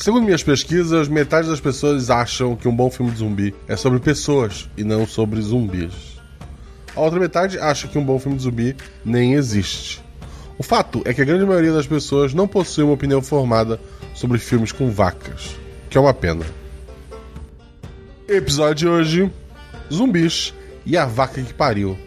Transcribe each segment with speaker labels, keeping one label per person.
Speaker 1: Segundo minhas pesquisas, metade das pessoas acham que um bom filme de zumbi é sobre pessoas e não sobre zumbis. A outra metade acha que um bom filme de zumbi nem existe. O fato é que a grande maioria das pessoas não possui uma opinião formada sobre filmes com vacas, que é uma pena. Episódio de hoje: Zumbis e a vaca que pariu.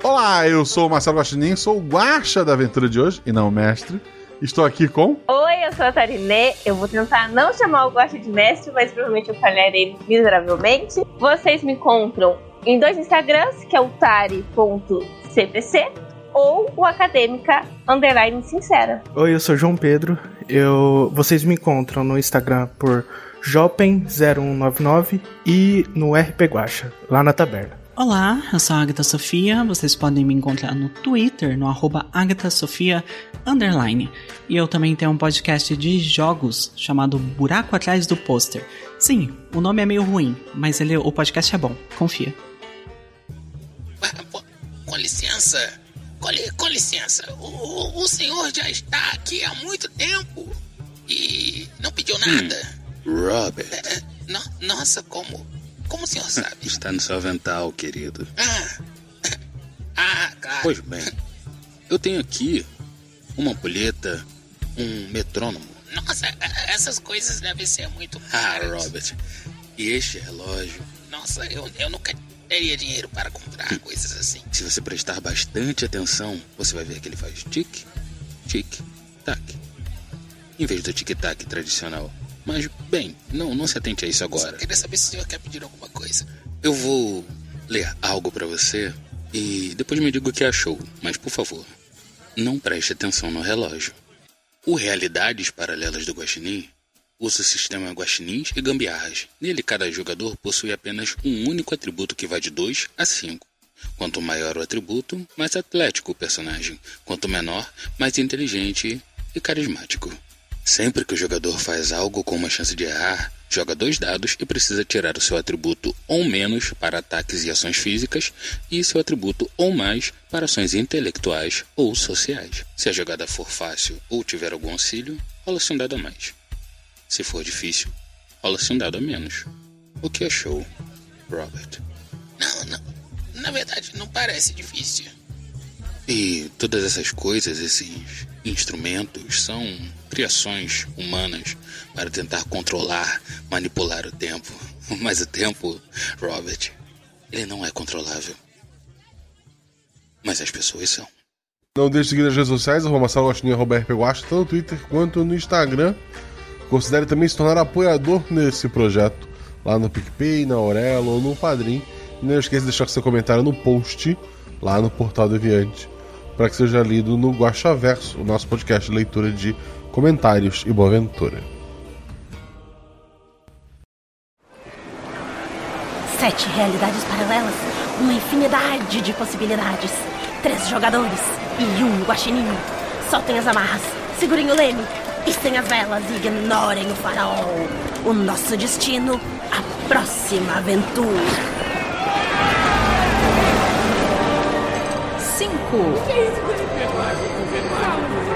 Speaker 1: Olá, eu sou o Marcelo Guaxinim, sou o guaxa da aventura de hoje e não o mestre. Estou aqui com.
Speaker 2: Oi, eu sou a Tarinê. Eu vou tentar não chamar o Guaxa de mestre, mas provavelmente eu falharei miseravelmente. Vocês me encontram em dois Instagrams, que é o tari.cpc ou o acadêmica underline sincera.
Speaker 3: Oi, eu sou João Pedro. Eu, vocês me encontram no Instagram por jopen0199 e no RP Guacha, lá na taberna.
Speaker 4: Olá, eu sou a Agatha Sofia. Vocês podem me encontrar no Twitter, no arroba Sofia underline. E eu também tenho um podcast de jogos chamado Buraco Atrás do Pôster. Sim, o nome é meio ruim, mas ele, o podcast é bom. Confia.
Speaker 5: Com licença, com, li, com licença. O, o, senhor já está aqui há muito tempo e não pediu nada.
Speaker 6: Hum, Robert.
Speaker 5: É, é no, nossa, como como o senhor sabe?
Speaker 6: Está no seu avental, querido.
Speaker 5: Ah, ah claro.
Speaker 6: Pois bem, eu tenho aqui uma ampulheta, um metrônomo.
Speaker 5: Nossa, essas coisas devem ser muito
Speaker 6: ah, caras. Ah, Robert, e este relógio?
Speaker 5: Nossa, eu, eu nunca teria dinheiro para comprar hum. coisas assim.
Speaker 6: Se você prestar bastante atenção, você vai ver que ele faz tic, tic, tac. Em vez do tic-tac tradicional. Mas, bem, não, não se atente a isso agora.
Speaker 5: Eu queria saber se o senhor quer pedir alguma coisa.
Speaker 6: Eu vou ler algo para você e depois me diga o que achou. Mas, por favor, não preste atenção no relógio. O Realidades Paralelas do Guaxinim usa o sistema Guaxinins e Gambiarras. Nele, cada jogador possui apenas um único atributo que vai de 2 a 5. Quanto maior o atributo, mais atlético o personagem. Quanto menor, mais inteligente e carismático. Sempre que o jogador faz algo com uma chance de errar, joga dois dados e precisa tirar o seu atributo ou menos para ataques e ações físicas e seu atributo ou mais para ações intelectuais ou sociais. Se a jogada for fácil ou tiver algum auxílio, rola-se um dado a mais. Se for difícil, rola-se um dado a menos. O que achou, Robert?
Speaker 5: Não, não. Na verdade, não parece difícil.
Speaker 6: E todas essas coisas, esses instrumentos, são criações humanas para tentar controlar, manipular o tempo. Mas o tempo, Robert, ele não é controlável. Mas as pessoas são.
Speaker 1: Não deixe de seguir nas redes sociais, arroba Marcelo arroba tanto no Twitter quanto no Instagram. Considere também se tornar apoiador nesse projeto, lá no PicPay, na Aurelo ou no Padrim. E não esqueça de deixar seu comentário no post, lá no Portal Deviante para que seja lido no Verso, o nosso podcast de leitura de comentários e boa aventura.
Speaker 7: Sete realidades paralelas, uma infinidade de possibilidades. Três jogadores e um guaxinim. Soltem as amarras, segurem o leme, pistem as velas e ignorem o farol. O nosso destino, a próxima aventura.
Speaker 8: cinco,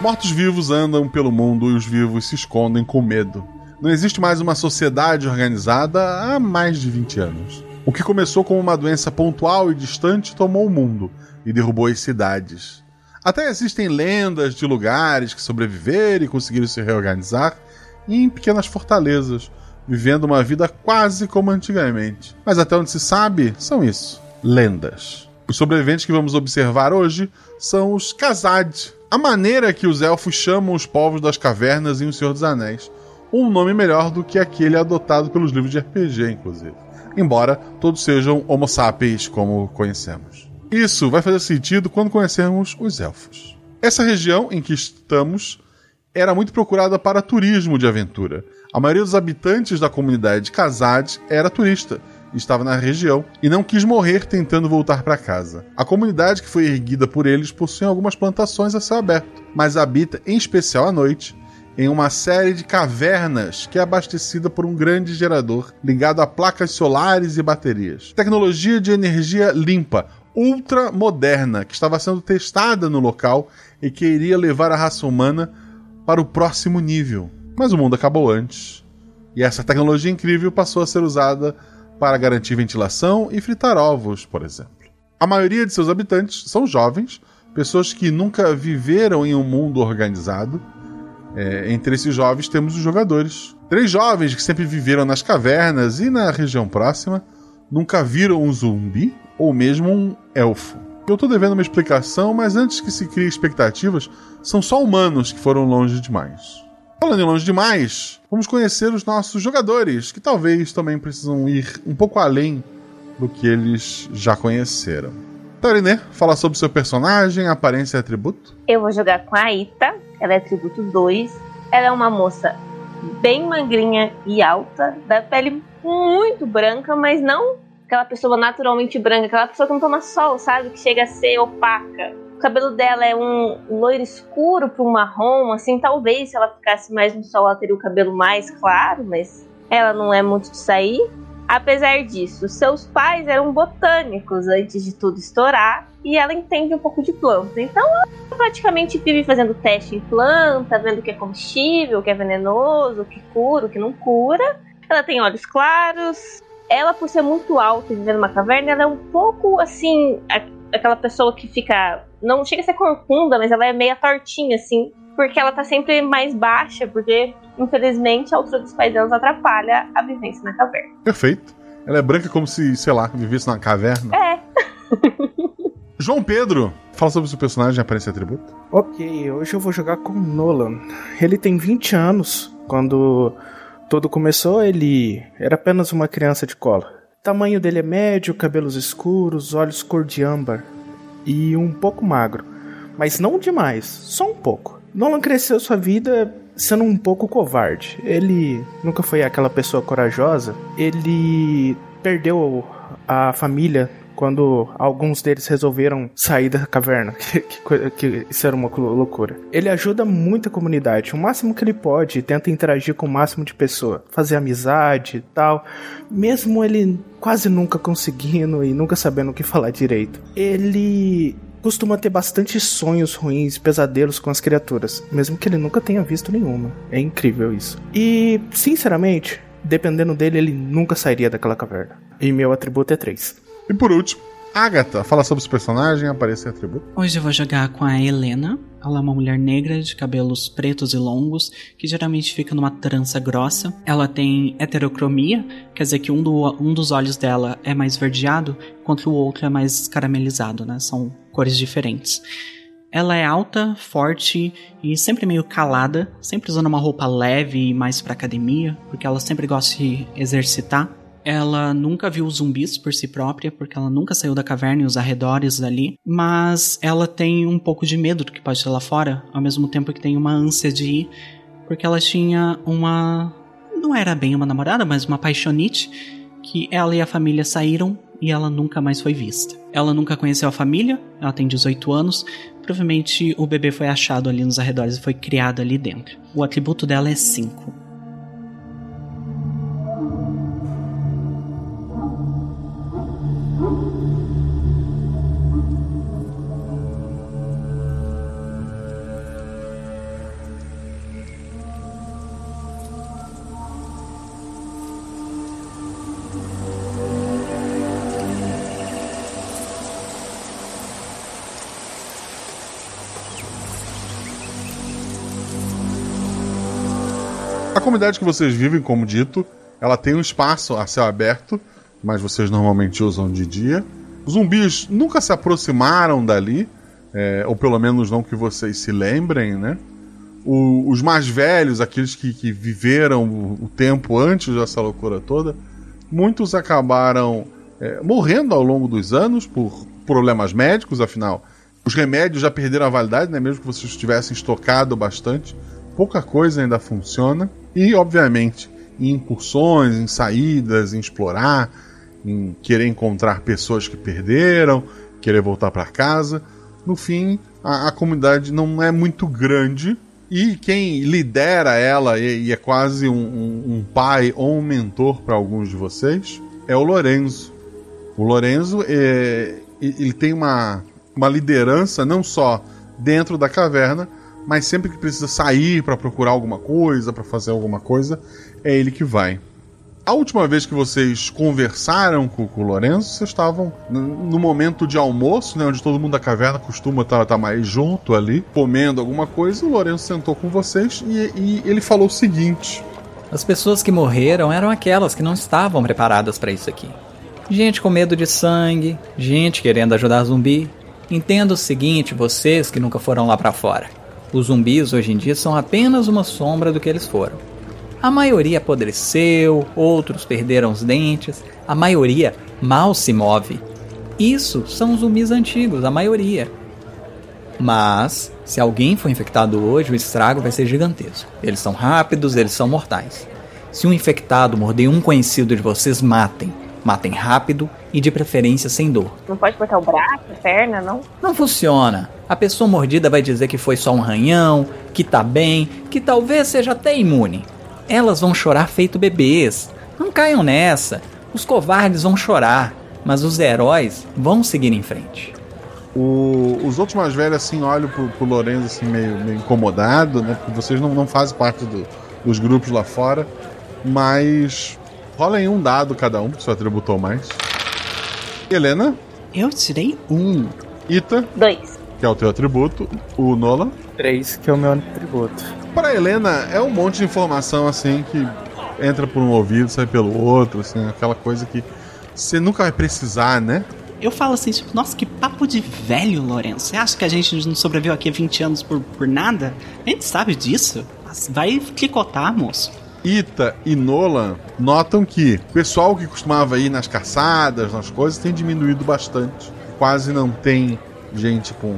Speaker 1: Mortos-vivos andam pelo mundo e os vivos se escondem com medo. Não existe mais uma sociedade organizada há mais de 20 anos. O que começou como uma doença pontual e distante tomou o mundo e derrubou as cidades. Até existem lendas de lugares que sobreviveram e conseguiram se reorganizar em pequenas fortalezas, vivendo uma vida quase como antigamente. Mas até onde se sabe, são isso: lendas. Os sobreviventes que vamos observar hoje são os Khazad, a maneira que os elfos chamam os povos das cavernas em O Senhor dos Anéis. Um nome melhor do que aquele adotado pelos livros de RPG, inclusive. embora todos sejam Homo sapiens como conhecemos. Isso vai fazer sentido quando conhecermos os elfos. Essa região em que estamos era muito procurada para turismo de aventura. A maioria dos habitantes da comunidade de Kazad era turista, estava na região e não quis morrer tentando voltar para casa. A comunidade que foi erguida por eles possui algumas plantações a céu aberto, mas habita, em especial à noite, em uma série de cavernas que é abastecida por um grande gerador ligado a placas solares e baterias. Tecnologia de energia limpa, ultra moderna, que estava sendo testada no local e que iria levar a raça humana para o próximo nível. Mas o mundo acabou antes. E essa tecnologia incrível passou a ser usada para garantir ventilação e fritar ovos, por exemplo. A maioria de seus habitantes são jovens, pessoas que nunca viveram em um mundo organizado. É, entre esses jovens temos os jogadores. Três jovens que sempre viveram nas cavernas e na região próxima, nunca viram um zumbi ou mesmo um elfo. Eu tô devendo uma explicação, mas antes que se crie expectativas, são só humanos que foram longe demais. Falando em longe demais, vamos conhecer os nossos jogadores, que talvez também precisam ir um pouco além do que eles já conheceram. Tarinê, fala sobre seu personagem, aparência e atributo.
Speaker 2: Eu vou jogar com a Ita, ela é atributo 2. Ela é uma moça bem magrinha e alta, da pele muito branca, mas não aquela pessoa naturalmente branca, aquela pessoa que não toma sol, sabe? Que chega a ser opaca. Cabelo dela é um loiro escuro para um marrom, assim, talvez se ela ficasse mais no sol ela teria o cabelo mais claro, mas ela não é muito de sair. Apesar disso, seus pais eram botânicos antes de tudo estourar e ela entende um pouco de planta. Então ela praticamente vive fazendo teste em planta, vendo o que é comestível, o que é venenoso, o que cura, o que não cura. Ela tem olhos claros. Ela, por ser muito alta e viver numa caverna, ela é um pouco assim aquela pessoa que fica. Não chega a ser corcunda, mas ela é meia tortinha, assim. Porque ela tá sempre mais baixa, porque, infelizmente, a altura dos pais delas atrapalha a vivência na caverna.
Speaker 1: Perfeito. Ela é branca como se, sei lá, vivesse na caverna.
Speaker 2: É.
Speaker 1: João Pedro, fala sobre o seu personagem, aparência e atributo.
Speaker 3: Ok, hoje eu vou jogar com Nolan. Ele tem 20 anos. Quando tudo começou, ele era apenas uma criança de cola. Tamanho dele é médio, cabelos escuros, olhos cor de âmbar e um pouco magro, mas não demais, só um pouco. Nolan cresceu sua vida sendo um pouco covarde. Ele nunca foi aquela pessoa corajosa. Ele perdeu a família quando alguns deles resolveram sair da caverna. que, que, isso era uma loucura. Ele ajuda muito a comunidade, o máximo que ele pode, tenta interagir com o máximo de pessoa, fazer amizade e tal, mesmo ele quase nunca conseguindo e nunca sabendo o que falar direito. Ele costuma ter bastante sonhos ruins, pesadelos com as criaturas, mesmo que ele nunca tenha visto nenhuma. É incrível isso. E, sinceramente, dependendo dele, ele nunca sairia daquela caverna. E meu atributo é 3.
Speaker 1: E por último, Agatha, fala sobre os personagens, aparece e atributo.
Speaker 4: Hoje eu vou jogar com a Helena. Ela é uma mulher negra de cabelos pretos e longos, que geralmente fica numa trança grossa. Ela tem heterocromia, quer dizer que um, do, um dos olhos dela é mais verdeado, enquanto o outro é mais caramelizado, né? São cores diferentes. Ela é alta, forte e sempre meio calada, sempre usando uma roupa leve e mais para academia, porque ela sempre gosta de exercitar. Ela nunca viu zumbis por si própria, porque ela nunca saiu da caverna e os arredores ali, mas ela tem um pouco de medo do que pode ser lá fora, ao mesmo tempo que tem uma ânsia de ir, porque ela tinha uma. não era bem uma namorada, mas uma paixonite, que ela e a família saíram e ela nunca mais foi vista. Ela nunca conheceu a família, ela tem 18 anos, provavelmente o bebê foi achado ali nos arredores e foi criado ali dentro. O atributo dela é 5.
Speaker 1: A comunidade que vocês vivem, como dito, ela tem um espaço a céu aberto, mas vocês normalmente usam de dia. Os zumbis nunca se aproximaram dali, é, ou pelo menos não que vocês se lembrem, né? O, os mais velhos, aqueles que, que viveram o, o, tempo antes dessa loucura toda, Muitos acabaram é, morrendo ao longo dos anos por problemas médicos, afinal, os remédios já perderam a validade, né? mesmo que vocês tivessem estocado bastante, pouca coisa ainda funciona. E, obviamente, em incursões, em saídas, em explorar, em querer encontrar pessoas que perderam, querer voltar para casa. No fim, a, a, comunidade não é muito grande e quem lidera ela e, e é quase um, um, um, pai ou um mentor para alguns de vocês é o Lorenzo. O Lorenzo é, ele tem uma, uma liderança não só dentro da caverna, mas sempre que precisa sair para procurar alguma coisa, para fazer alguma coisa, é ele que vai. A última vez que vocês conversaram com, com o Lourenço, vocês estavam no momento de almoço, né, onde todo mundo da caverna costuma estar tá, tá mais junto ali, comendo alguma coisa. O Lourenço sentou com vocês e, e ele falou o seguinte:
Speaker 8: As pessoas que morreram eram aquelas que não estavam preparadas para isso aqui. Gente com medo de sangue, gente querendo ajudar zumbi. Entenda o seguinte, vocês que nunca foram lá para fora. Os zumbis hoje em dia são apenas uma sombra do que eles foram. A maioria apodreceu, outros perderam os dentes, a maioria mal se move. Isso são zumbis antigos, a maioria. Mas, se alguém for infectado hoje, o estrago vai ser gigantesco. Eles são rápidos, eles são mortais. Se um infectado morder um conhecido de vocês, matem. Matem rápido e de preferência sem dor.
Speaker 2: Não pode cortar o braço, a perna, não?
Speaker 8: Não funciona. A pessoa mordida vai dizer que foi só um ranhão, que tá bem, que talvez seja até imune. Elas vão chorar feito bebês. Não caiam nessa. Os covardes vão chorar, mas os heróis vão seguir em frente.
Speaker 1: O, os outros mais velhos, assim, olham pro, pro Lorenzo, assim, meio, meio incomodado, né? Porque vocês não, não fazem parte do, dos grupos lá fora. Mas rola em um dado cada um, que seu atributou mais. Helena?
Speaker 4: Eu tirei um.
Speaker 1: Ita?
Speaker 2: Dois.
Speaker 1: Que é o teu atributo. O Nolan?
Speaker 3: Três, que é o meu atributo.
Speaker 1: Para Helena, é um monte de informação assim que entra por um ouvido, sai pelo outro, assim, aquela coisa que você nunca vai precisar, né?
Speaker 4: Eu falo assim, tipo, nossa, que papo de velho, Lourenço. Você acha que a gente não sobreviveu aqui há 20 anos por, por nada? A gente sabe disso. Vai clicotar, moço.
Speaker 1: Ita e Nolan notam que o pessoal que costumava ir nas caçadas, nas coisas, tem diminuído bastante. Quase não tem gente com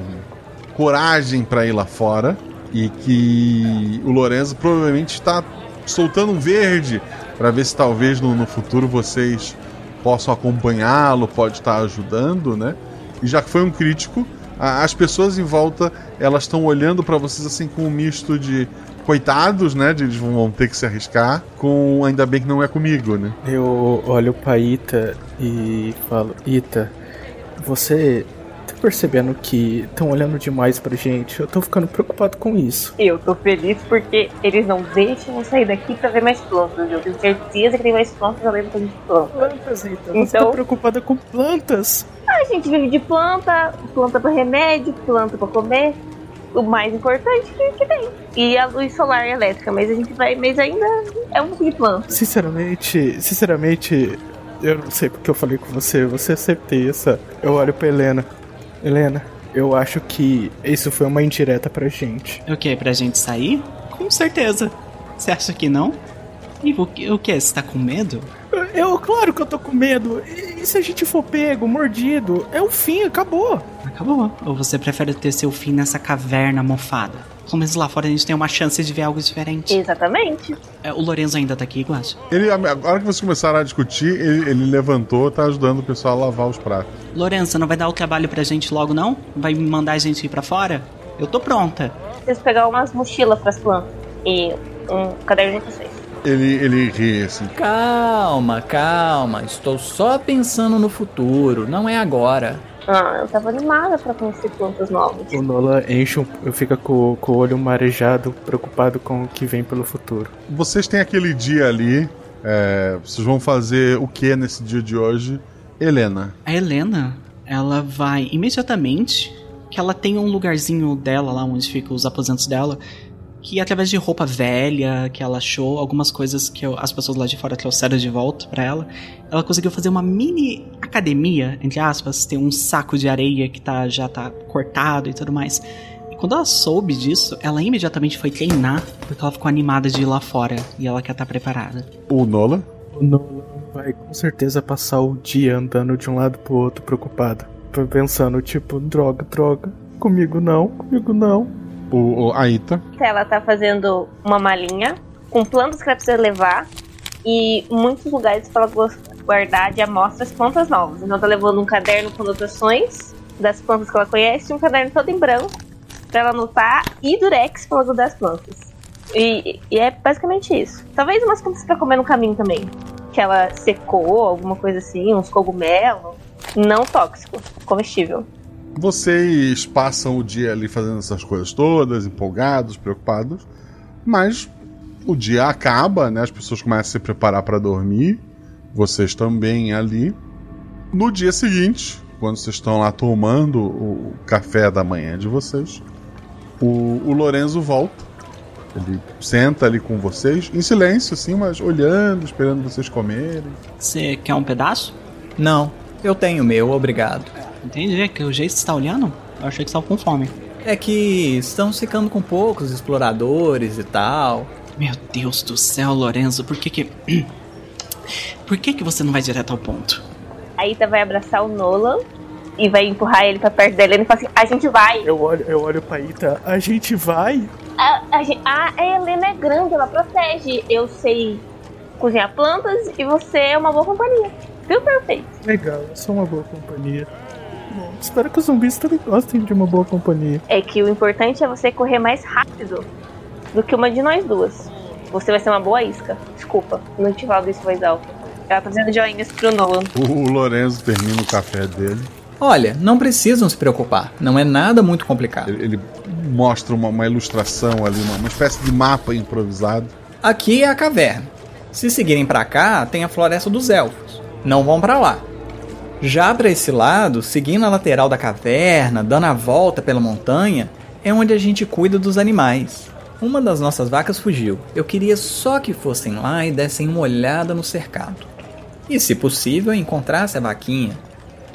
Speaker 1: coragem para ir lá fora e que o Lorenzo provavelmente está soltando um verde para ver se talvez no, no futuro vocês possam acompanhá-lo, pode estar ajudando, né? E já que foi um crítico, a, as pessoas em volta elas estão olhando para vocês assim com um misto de coitados, né? De eles vão ter que se arriscar, com ainda bem que não é comigo, né?
Speaker 3: Eu olho pra Ita e falo: Ita, você percebendo que estão olhando demais pra gente. Eu tô ficando preocupado com isso.
Speaker 2: Eu tô feliz porque eles não deixam eu sair daqui pra ver mais plantas. Eu tenho certeza que tem mais plantas além do que plantas.
Speaker 3: Plantas, então. Você tá preocupada com plantas?
Speaker 2: A gente vive de planta, planta pra remédio, planta pra comer. O mais importante que tem. E a luz solar e elétrica, mas a gente vai. Mas ainda é um planta.
Speaker 3: Sinceramente, sinceramente, eu não sei porque eu falei com você, você é certeza. Eu olho pra Helena. Helena, eu acho que isso foi uma indireta pra gente.
Speaker 4: O que? Pra gente sair? Com certeza. Você acha que não? E o que? O que? Você tá com medo?
Speaker 3: Eu, claro que eu tô com medo. E, se a gente for pego, mordido? É o fim, acabou.
Speaker 4: Acabou. Ou você prefere ter seu fim nessa caverna mofada? Pelo menos lá fora a gente tem uma chance de ver algo diferente.
Speaker 2: Exatamente.
Speaker 4: É, o Lorenzo ainda tá aqui, Guacha?
Speaker 1: Ele, agora que vocês começaram a discutir, ele, ele levantou, tá ajudando o pessoal a lavar os pratos.
Speaker 4: Lorenzo, não vai dar o trabalho pra gente logo, não? Vai me mandar a gente ir pra fora? Eu tô pronta.
Speaker 2: Preciso pegar umas mochilas pras plantas e um caderno pra vocês.
Speaker 1: Ele, ele ri assim.
Speaker 8: Calma, calma. Estou só pensando no futuro, não é agora.
Speaker 2: Ah, eu tava animada pra conhecer plantas novas.
Speaker 3: O Nola enche um, fica com, com o olho marejado, preocupado com o que vem pelo futuro.
Speaker 1: Vocês têm aquele dia ali. É, vocês vão fazer o que nesse dia de hoje? Helena.
Speaker 4: A Helena, ela vai imediatamente que ela tem um lugarzinho dela lá onde ficam os aposentos dela que através de roupa velha que ela achou, algumas coisas que eu, as pessoas lá de fora trouxeram de volta para ela, ela conseguiu fazer uma mini academia, entre aspas, tem um saco de areia que tá, já tá cortado e tudo mais. E quando ela soube disso, ela imediatamente foi treinar, porque ela ficou animada de ir lá fora e ela quer estar tá preparada.
Speaker 1: O Nola?
Speaker 3: O Nola vai com certeza passar o dia andando de um lado pro outro preocupado. Pensando, tipo, droga, droga. Comigo não, comigo não.
Speaker 1: O, o, a Ita.
Speaker 2: Ela tá fazendo uma malinha com plantas que ela precisa levar e muitos lugares para ela guardar de amostras plantas novas. Então tá levando um caderno com anotações das plantas que ela conhece um caderno todo em branco para ela anotar e durex para guardar as plantas. E, e, é basicamente isso. Talvez umas plantas para comer no caminho também. Que ela secou, alguma coisa assim, uns cogumelos. Não tóxico, comestível.
Speaker 1: Vocês passam o dia ali fazendo essas coisas todas, empolgados, preocupados, mas o dia acaba, né? As pessoas começam a se preparar para dormir, vocês também ali. No dia seguinte, quando vocês estão lá tomando o café da manhã de vocês, o, o Lorenzo volta. Ele senta ali com vocês, em silêncio, assim, mas olhando, esperando vocês comerem.
Speaker 4: Você quer um pedaço?
Speaker 8: Não, eu tenho meu, obrigado.
Speaker 4: Entendi, é que o jeito que você tá olhando, eu achei que você tava com fome.
Speaker 8: É que estão ficando com poucos exploradores e tal.
Speaker 4: Meu Deus do céu, Lorenzo, por que que. Por que que você não vai direto ao ponto?
Speaker 2: A Ita vai abraçar o Nolan e vai empurrar ele pra perto dela e fala assim: A gente vai.
Speaker 3: Eu olho, eu olho pra Ita, a gente vai?
Speaker 2: A, a, a Helena é grande, ela protege. Eu sei cozinhar plantas e você é uma boa companhia. Viu, perfeito?
Speaker 3: Legal, eu sou uma boa companhia. Espero que os zumbis também gostem de uma boa companhia.
Speaker 2: É que o importante é você correr mais rápido do que uma de nós duas. Você vai ser uma boa isca. Desculpa, não te falo isso voz alta. Ela tá fazendo joinhas pro Nolan.
Speaker 1: O Lorenzo termina o café dele.
Speaker 8: Olha, não precisam se preocupar. Não é nada muito complicado.
Speaker 1: Ele, ele mostra uma, uma, ilustração ali, uma, uma espécie de mapa improvisado.
Speaker 8: Aqui é a caverna. Se seguirem para cá, tem a floresta dos elfos. Não vão para lá. Já para esse lado, seguindo a lateral da caverna, dando a volta pela montanha, é onde a gente cuida dos animais. Uma das nossas vacas fugiu. Eu queria só que fossem lá e dessem uma olhada no cercado. E, se possível, encontrasse a vaquinha.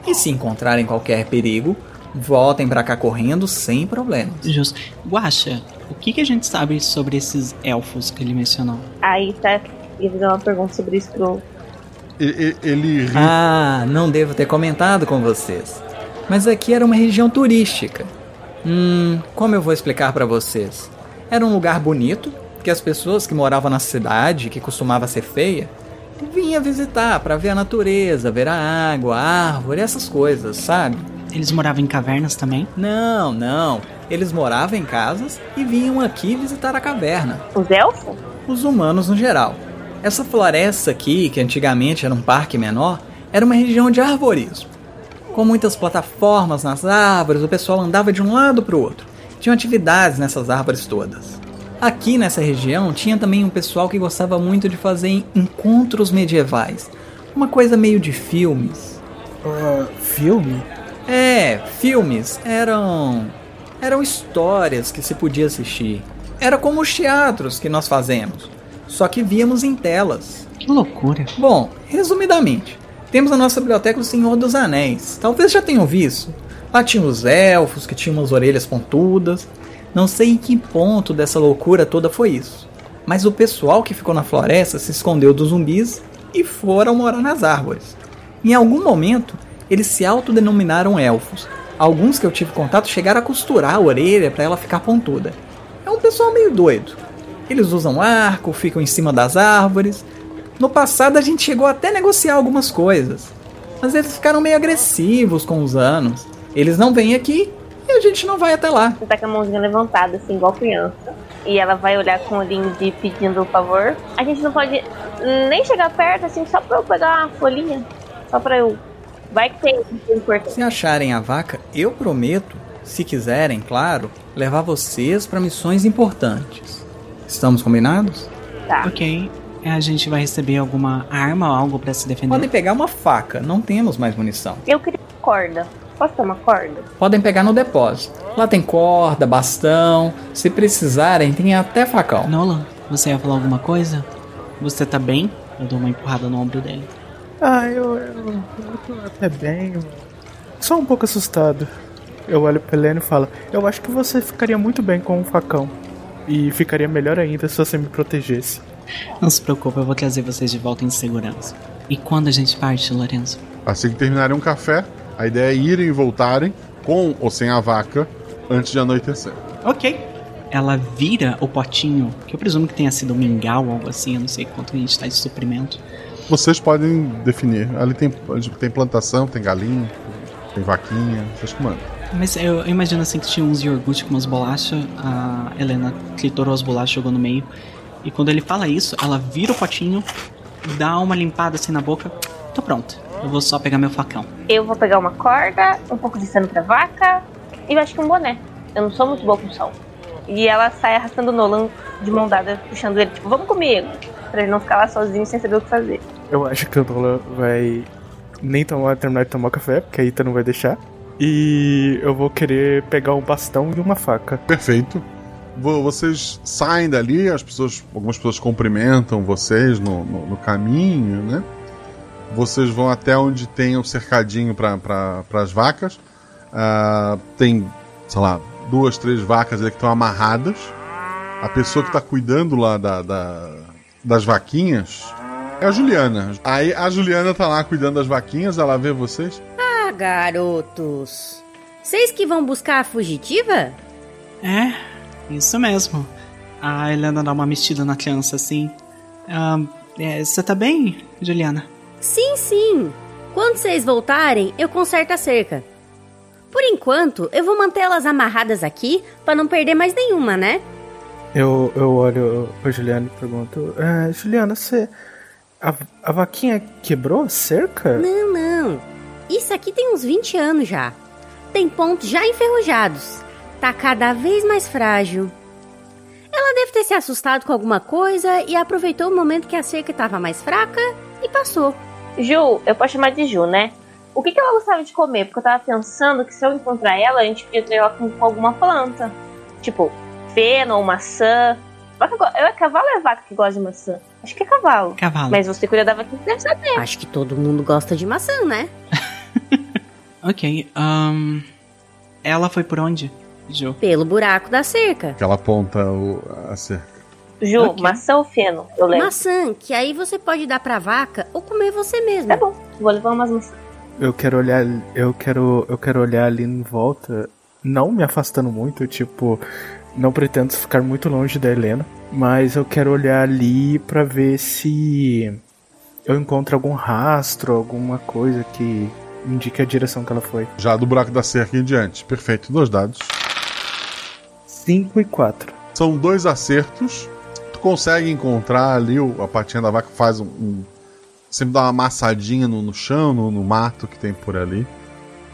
Speaker 8: E se encontrarem qualquer perigo, voltem para cá correndo sem problemas.
Speaker 4: Justo. Guaxa, o que, que a gente sabe sobre esses elfos que ele mencionou?
Speaker 2: Aí tá. Eu vou dar uma pergunta sobre isso pro.
Speaker 1: Ele, ele
Speaker 8: Ah, não devo ter comentado com vocês. Mas aqui era uma região turística. Hum, como eu vou explicar para vocês? Era um lugar bonito que as pessoas que moravam na cidade, que costumava ser feia, vinha visitar para ver a natureza, ver a água, a árvore, essas coisas, sabe?
Speaker 4: Eles moravam em cavernas também?
Speaker 8: Não, não. Eles moravam em casas e vinham aqui visitar a caverna.
Speaker 2: Os elfos?
Speaker 8: Os humanos no geral. Essa floresta aqui, que antigamente era um parque menor, era uma região de arborismo. Com muitas plataformas nas árvores, o pessoal andava de um lado para o outro tinham atividades nessas árvores todas. Aqui nessa região tinha também um pessoal que gostava muito de fazer encontros medievais. Uma coisa meio de filmes.
Speaker 3: Uh, filme?
Speaker 8: É, filmes. Eram. eram histórias que se podia assistir. Era como os teatros que nós fazemos. Só que víamos em telas.
Speaker 4: Que loucura.
Speaker 8: Bom, resumidamente, temos a nossa biblioteca do Senhor dos Anéis. Talvez já tenham visto. Lá tinha os elfos que tinham umas orelhas pontudas. Não sei em que ponto dessa loucura toda foi isso. Mas o pessoal que ficou na floresta se escondeu dos zumbis e foram morar nas árvores. Em algum momento, eles se autodenominaram elfos. Alguns que eu tive contato chegaram a costurar a orelha para ela ficar pontuda. É um pessoal meio doido. Eles usam arco, ficam em cima das árvores. No passado a gente chegou até a negociar algumas coisas, mas eles ficaram meio agressivos com os anos. Eles não vêm aqui e a gente não vai até lá.
Speaker 2: Você tá com a mãozinha levantada, assim, igual criança. E ela vai olhar com o olhinho de pedindo o favor. A gente não pode nem chegar perto, assim, só pra eu pegar uma folhinha. Só pra eu. Vai que tem importante.
Speaker 8: Se acharem a vaca, eu prometo, se quiserem, claro, levar vocês para missões importantes. Estamos combinados?
Speaker 2: Tá.
Speaker 4: Ok. A gente vai receber alguma arma ou algo para se defender?
Speaker 8: Podem pegar uma faca, não temos mais munição.
Speaker 2: Eu queria corda. Posso ter uma corda?
Speaker 8: Podem pegar no depósito. Lá tem corda, bastão. Se precisarem, tem até facão.
Speaker 4: Nolan, você ia falar alguma coisa? Você tá bem? Eu dou uma empurrada no ombro dele.
Speaker 3: Ah, eu, eu, eu tô até bem. Só um pouco assustado. Eu olho pra Helena e falo: Eu acho que você ficaria muito bem com um facão. E ficaria melhor ainda se você me protegesse.
Speaker 4: Não se preocupe, eu vou trazer vocês de volta em segurança. E quando a gente parte, Lorenzo?
Speaker 1: Assim que terminarem um café, a ideia é irem e voltarem com ou sem a vaca antes de anoitecer.
Speaker 4: Ok. Ela vira o potinho, que eu presumo que tenha sido um mingau ou algo assim, eu não sei quanto a gente tá de suprimento.
Speaker 1: Vocês podem definir. Ali tem, tem plantação, tem galinha, tem vaquinha, vocês que mandam.
Speaker 4: Mas eu, eu imagino assim que tinha uns iogurte com umas bolachas, a Helena triturou as bolachas, jogou no meio. E quando ele fala isso, ela vira o potinho, dá uma limpada assim na boca. Tô pronta. Eu vou só pegar meu facão.
Speaker 2: Eu vou pegar uma corda, um pouco de seno pra vaca e eu acho que um boné. Eu não sou muito boa com sol. E ela sai arrastando o Nolan de mão dada, puxando ele, tipo, vamos comigo. Pra ele não ficar lá sozinho sem saber o que fazer.
Speaker 3: Eu acho que o Nolan vai nem tomar, terminar de tomar café, porque a Ita não vai deixar. E eu vou querer pegar um bastão e uma faca.
Speaker 1: Perfeito. Vo- Vocês saem dali, as pessoas, algumas pessoas cumprimentam vocês no, no, no caminho, né? Vocês vão até onde tem o cercadinho para as vacas. Ah, tem, sei lá, duas, três vacas ali que estão amarradas. A pessoa que está cuidando lá da, da- das vaquinhas é a Juliana. Aí a Juliana tá lá cuidando das vaquinhas, ela vê vocês.
Speaker 9: Garotos. Vocês que vão buscar a fugitiva?
Speaker 4: É, isso mesmo. A Helena dá uma mexida na criança assim. Ah, é, Você tá bem, Juliana?
Speaker 9: Sim, sim. Quando vocês voltarem, eu conserto a cerca. Por enquanto, eu vou mantê-las amarradas aqui para não perder mais nenhuma, né?
Speaker 3: Eu, eu olho pra Juliana e pergunto: é, Juliana, você. A, a vaquinha quebrou a cerca?
Speaker 9: Não, não. Isso aqui tem uns 20 anos já. Tem pontos já enferrujados. Tá cada vez mais frágil. Ela deve ter se assustado com alguma coisa e aproveitou o momento que a cerca estava mais fraca e passou.
Speaker 2: Ju, eu posso chamar de Ju, né? O que, que ela gostava de comer? Porque eu tava pensando que se eu encontrar ela, a gente podia ter ela com, com alguma planta. Tipo, feno ou maçã. Vaca, go- é cavalo ou é vaca que gosta de maçã? Acho que é cavalo.
Speaker 4: Cavalo.
Speaker 2: Mas você cuida da vaca, você deve saber.
Speaker 9: Acho que todo mundo gosta de maçã, né?
Speaker 4: Ok. ahn, ela foi por onde, Ju?
Speaker 9: Pelo buraco da cerca.
Speaker 1: Que ela aponta o, a cerca.
Speaker 2: Ju,
Speaker 4: Ok.
Speaker 2: maçã ou feno? Eu lembro.
Speaker 9: Maçã, que aí você pode dar pra vaca ou comer você mesmo.
Speaker 2: Tá bom, vou levar umas maçãs.
Speaker 3: Eu quero olhar. Eu quero. Eu quero olhar ali em volta. Não me afastando muito, tipo. Não pretendo ficar muito longe da Helena. Mas eu quero olhar ali pra ver se eu encontro algum rastro, alguma coisa que indique a direção que ela foi.
Speaker 1: Já do buraco da cerca em diante. Perfeito, dois dados.
Speaker 3: 5 e 4.
Speaker 1: São dois acertos. Tu consegue encontrar ali o- a patinha da vaca, faz um. um- sempre dá uma amassadinha no, no chão, no, no mato que tem por ali.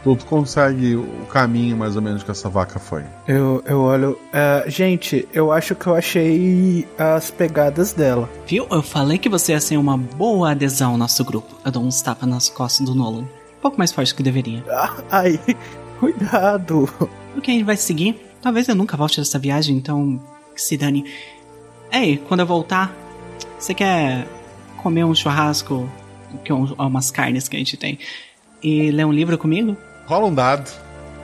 Speaker 1: Tu, tu consegue o caminho mais ou menos que essa vaca foi.
Speaker 3: Eu, eu olho. é, gente, eu acho que eu achei as pegadas dela.
Speaker 4: Viu? Eu falei que você ia ser uma boa adesão ao nosso grupo. Eu dou uns tapas nas costas do Nolan. Um pouco mais forte do que deveria.
Speaker 3: Ah, Ai, cuidado.
Speaker 4: Ok, a gente vai seguir. Talvez eu nunca volte dessa viagem, então. Que se dane. Ei, quando eu voltar, você quer comer um churrasco? Que é um- umas carnes que a gente tem. E ler um livro comigo?
Speaker 1: Rola um dado.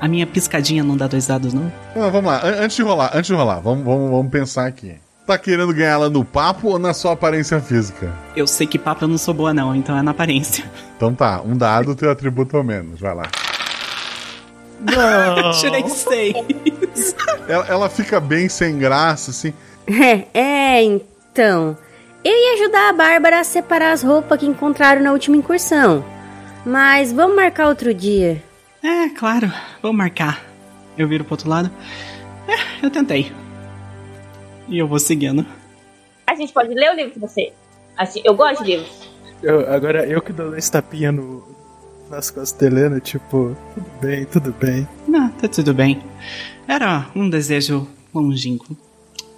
Speaker 4: A minha piscadinha não dá dois dados, não?
Speaker 1: Não, vamos lá, An- antes de rolar, antes de rolar, vamos, vamos, vamos pensar aqui. Tá querendo ganhar ela no papo ou na sua aparência física?
Speaker 4: Eu sei que papo eu não sou boa, não, então é na aparência.
Speaker 1: Então tá, um dado, teu atributo ao menos, vai lá.
Speaker 3: Não.
Speaker 4: Tirei seis.
Speaker 1: Ela, ela fica bem sem graça, assim.
Speaker 9: É, é, então. Eu ia ajudar a Bárbara a separar as roupas que encontraram na última incursão. Mas vamos marcar outro dia.
Speaker 4: É, claro, vamos marcar. Eu viro pro outro lado. É, eu tentei. E eu vou seguindo.
Speaker 2: A gente pode ler o livro que você. Assim, eu gosto de livros.
Speaker 3: Eu- agora eu que dou esse tapinha no, nas costas da Helena, tipo, tudo bem, tudo bem.
Speaker 4: Não, tá tudo bem. Era um desejo longínquo.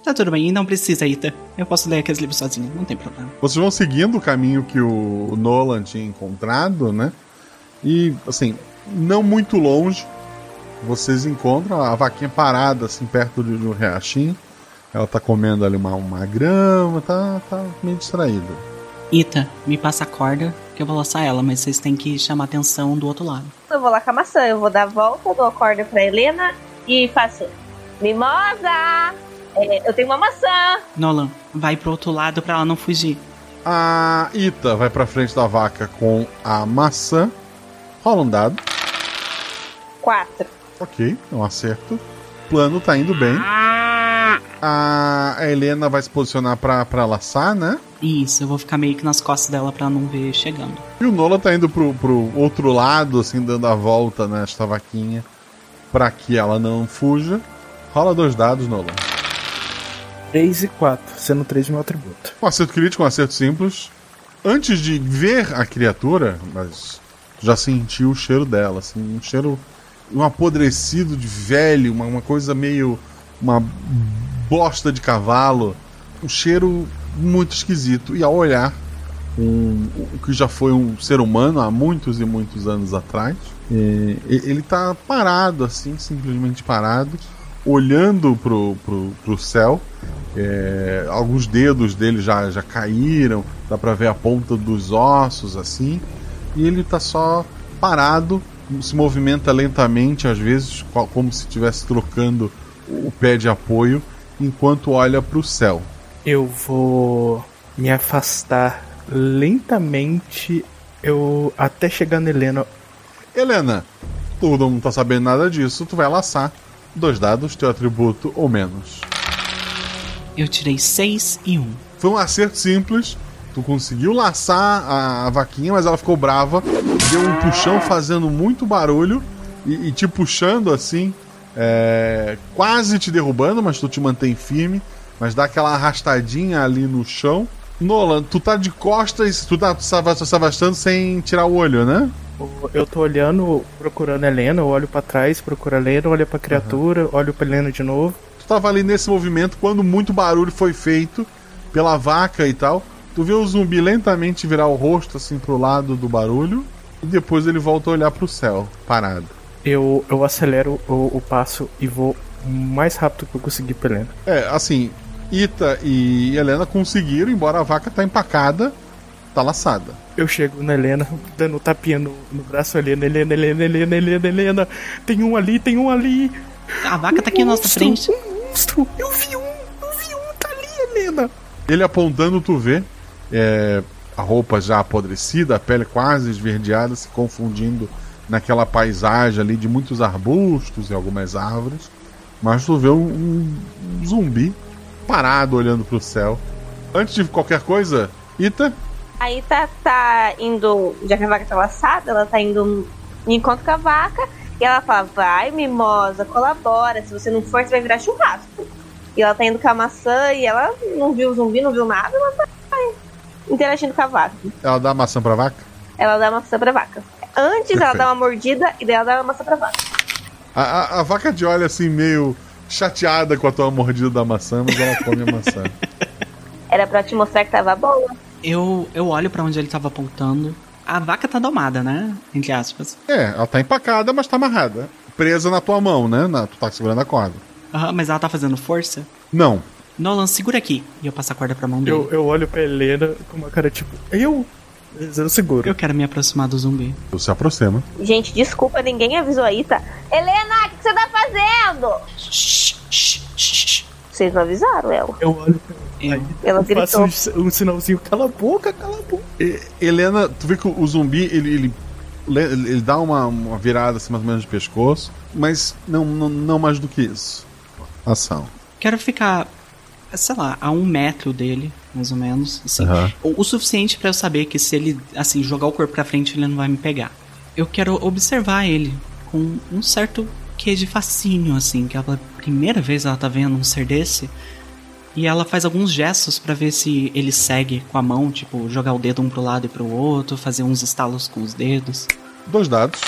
Speaker 4: Tá tudo bem, e não precisa, Ita. Eu posso ler aqueles livros sozinho, não tem problema.
Speaker 1: Vocês vão seguindo o caminho que o Nolan tinha encontrado, né? E, assim, não muito longe, vocês encontram a vaquinha parada, assim, perto um riachinho. Ela tá comendo ali uma, uma grama, tá, tá meio distraída.
Speaker 4: Ita, me passa a corda que eu vou laçar ela, mas vocês têm que chamar atenção do outro lado.
Speaker 2: Eu vou lá com a maçã, eu vou dar a volta, dou a corda pra Helena e faço. Mimosa! É, eu tenho uma maçã!
Speaker 4: Nolan, vai pro outro lado pra ela não fugir.
Speaker 1: A Ita vai pra frente da vaca com a maçã. Rola um dado.
Speaker 2: Quatro.
Speaker 1: Ok, é um acerto. O plano tá indo bem. A Helena vai se posicionar pra, pra laçar, né?
Speaker 4: Isso, eu vou ficar meio que nas costas dela pra não ver chegando.
Speaker 1: E o Nola tá indo pro, pro outro lado, assim, dando a volta nesta vaquinha. Pra que ela não fuja. Rola dois dados, Nola.
Speaker 3: 3 e 4, sendo 3 meu atributo.
Speaker 1: Um acerto crítico, um acerto simples. Antes de ver a criatura, mas já sentiu o cheiro dela, assim, um cheiro. Um apodrecido de velho, uma, uma coisa meio. Uma bosta de cavalo. Um cheiro muito esquisito. E ao olhar um, o que já foi um ser humano há muitos e muitos anos atrás, é, ele tá parado, assim, simplesmente parado, olhando pro, pro, pro céu. É, alguns dedos dele já, já caíram, dá pra ver a ponta dos ossos assim. E ele tá só parado, se movimenta lentamente, às vezes, co- como se estivesse trocando o pé de apoio, enquanto olha pro céu.
Speaker 3: Eu vou me afastar lentamente, eu até chegar na Helena.
Speaker 1: Helena, tu não tá sabendo nada disso, tu vai laçar dois dados, teu atributo ou menos.
Speaker 4: Eu tirei 6 e 1. Um.
Speaker 1: Foi um acerto simples. Tu conseguiu laçar a, a vaquinha, mas ela ficou brava. Deu um puxão fazendo muito barulho e, e te puxando assim, é, quase te derrubando, mas tu te mantém firme. Mas dá aquela arrastadinha ali no chão. Nolan, tu tá de costas, tu tá se ava- se afastando sem tirar o olho, né?
Speaker 3: Eu tô olhando, procurando a Helena, eu olho pra trás, procuro a Helena, olho pra criatura, olho pra Helena de novo.
Speaker 1: Tu tava ali nesse movimento quando muito barulho foi feito pela vaca e tal. Tu vê o zumbi lentamente virar o rosto assim pro lado do barulho e depois ele volta a olhar pro céu, parado.
Speaker 3: Eu, eu acelero o, o passo e vou o mais rápido que eu conseguir pra Helena.
Speaker 1: É, assim, Ita e Helena conseguiram, embora a vaca tá empacada, tá laçada.
Speaker 3: Eu chego na Helena, dando um tapinha no, no braço, Helena, Helena, Helena, Helena, Helena, Helena. Tem um ali, tem um ali.
Speaker 4: A vaca tá aqui na nossa frente.
Speaker 3: Um monstro! Eu vi um, eu vi um, tá ali, Helena.
Speaker 1: Ele apontando, tu vê é, a roupa já apodrecida, a pele quase esverdeada, se confundindo naquela paisagem ali de muitos arbustos e algumas árvores. Mas tu vê um, um- um zumbi parado olhando pro céu. Antes de qualquer coisa, Ita,
Speaker 2: Aí tá, tá indo, já que a vaca tá laçada, ela tá indo em encontro com a vaca e ela fala: vai, mimosa, colabora. Se você não for, você vai virar churrasco. E ela tá indo com a maçã e ela não viu o zumbi, não viu nada, ela tá interagindo com a vaca.
Speaker 1: ela dá a maçã pra vaca?
Speaker 2: Ela dá maçã pra vaca. Antes ela
Speaker 1: Perfeito.
Speaker 2: dá uma mordida e daí ela dá uma maçã pra vaca.
Speaker 1: A, a- a vaca de olho assim, meio chateada com a tua mordida da maçã, mas ela come a maçã.
Speaker 2: Era pra te mostrar que tava boa.
Speaker 4: Eu, eu olho pra onde ele tava apontando. A vaca tá domada, né? Entre aspas.
Speaker 1: É, ela tá empacada, mas tá amarrada. Presa na tua mão, né? Na, tu tá segurando a corda.
Speaker 4: Aham, mas ela tá fazendo força.
Speaker 1: Não.
Speaker 4: Nolan, segura aqui. E eu passo a corda pra mão dele.
Speaker 3: Eu, eu olho pra Helena com uma cara tipo, eu? Eu seguro.
Speaker 4: Eu quero me aproximar do zumbi.
Speaker 1: Tu se aproxima.
Speaker 2: Gente, desculpa, ninguém avisou aí, tá? Helena, o que você tá fazendo? Vocês não avisaram ela.
Speaker 3: Eu olho pra
Speaker 4: Eu,
Speaker 2: Ela
Speaker 3: eu faço
Speaker 2: gritou.
Speaker 3: um, um sinalzinho, cala a boca, cala a boca.
Speaker 1: E- Helena, tu vê que o zumbi, ele, ele, ele, ele dá uma, uma virada assim, mais ou menos de pescoço, mas não, não, não mais do que isso. Ação.
Speaker 4: quero ficar, sei lá, a um metro dele, mais ou menos. Assim,
Speaker 1: Aham.
Speaker 4: o, o suficiente pra eu saber que se ele, assim, jogar o corpo pra frente, ele não vai me pegar. Eu quero observar ele com um certo quê de fascínio, assim, que é pela primeira vez ela tá vendo um ser desse. E ela faz alguns gestos pra ver se ele segue com a mão, tipo, jogar o dedo um pro lado e pro outro, fazer uns estalos com os dedos.
Speaker 1: Dois dados.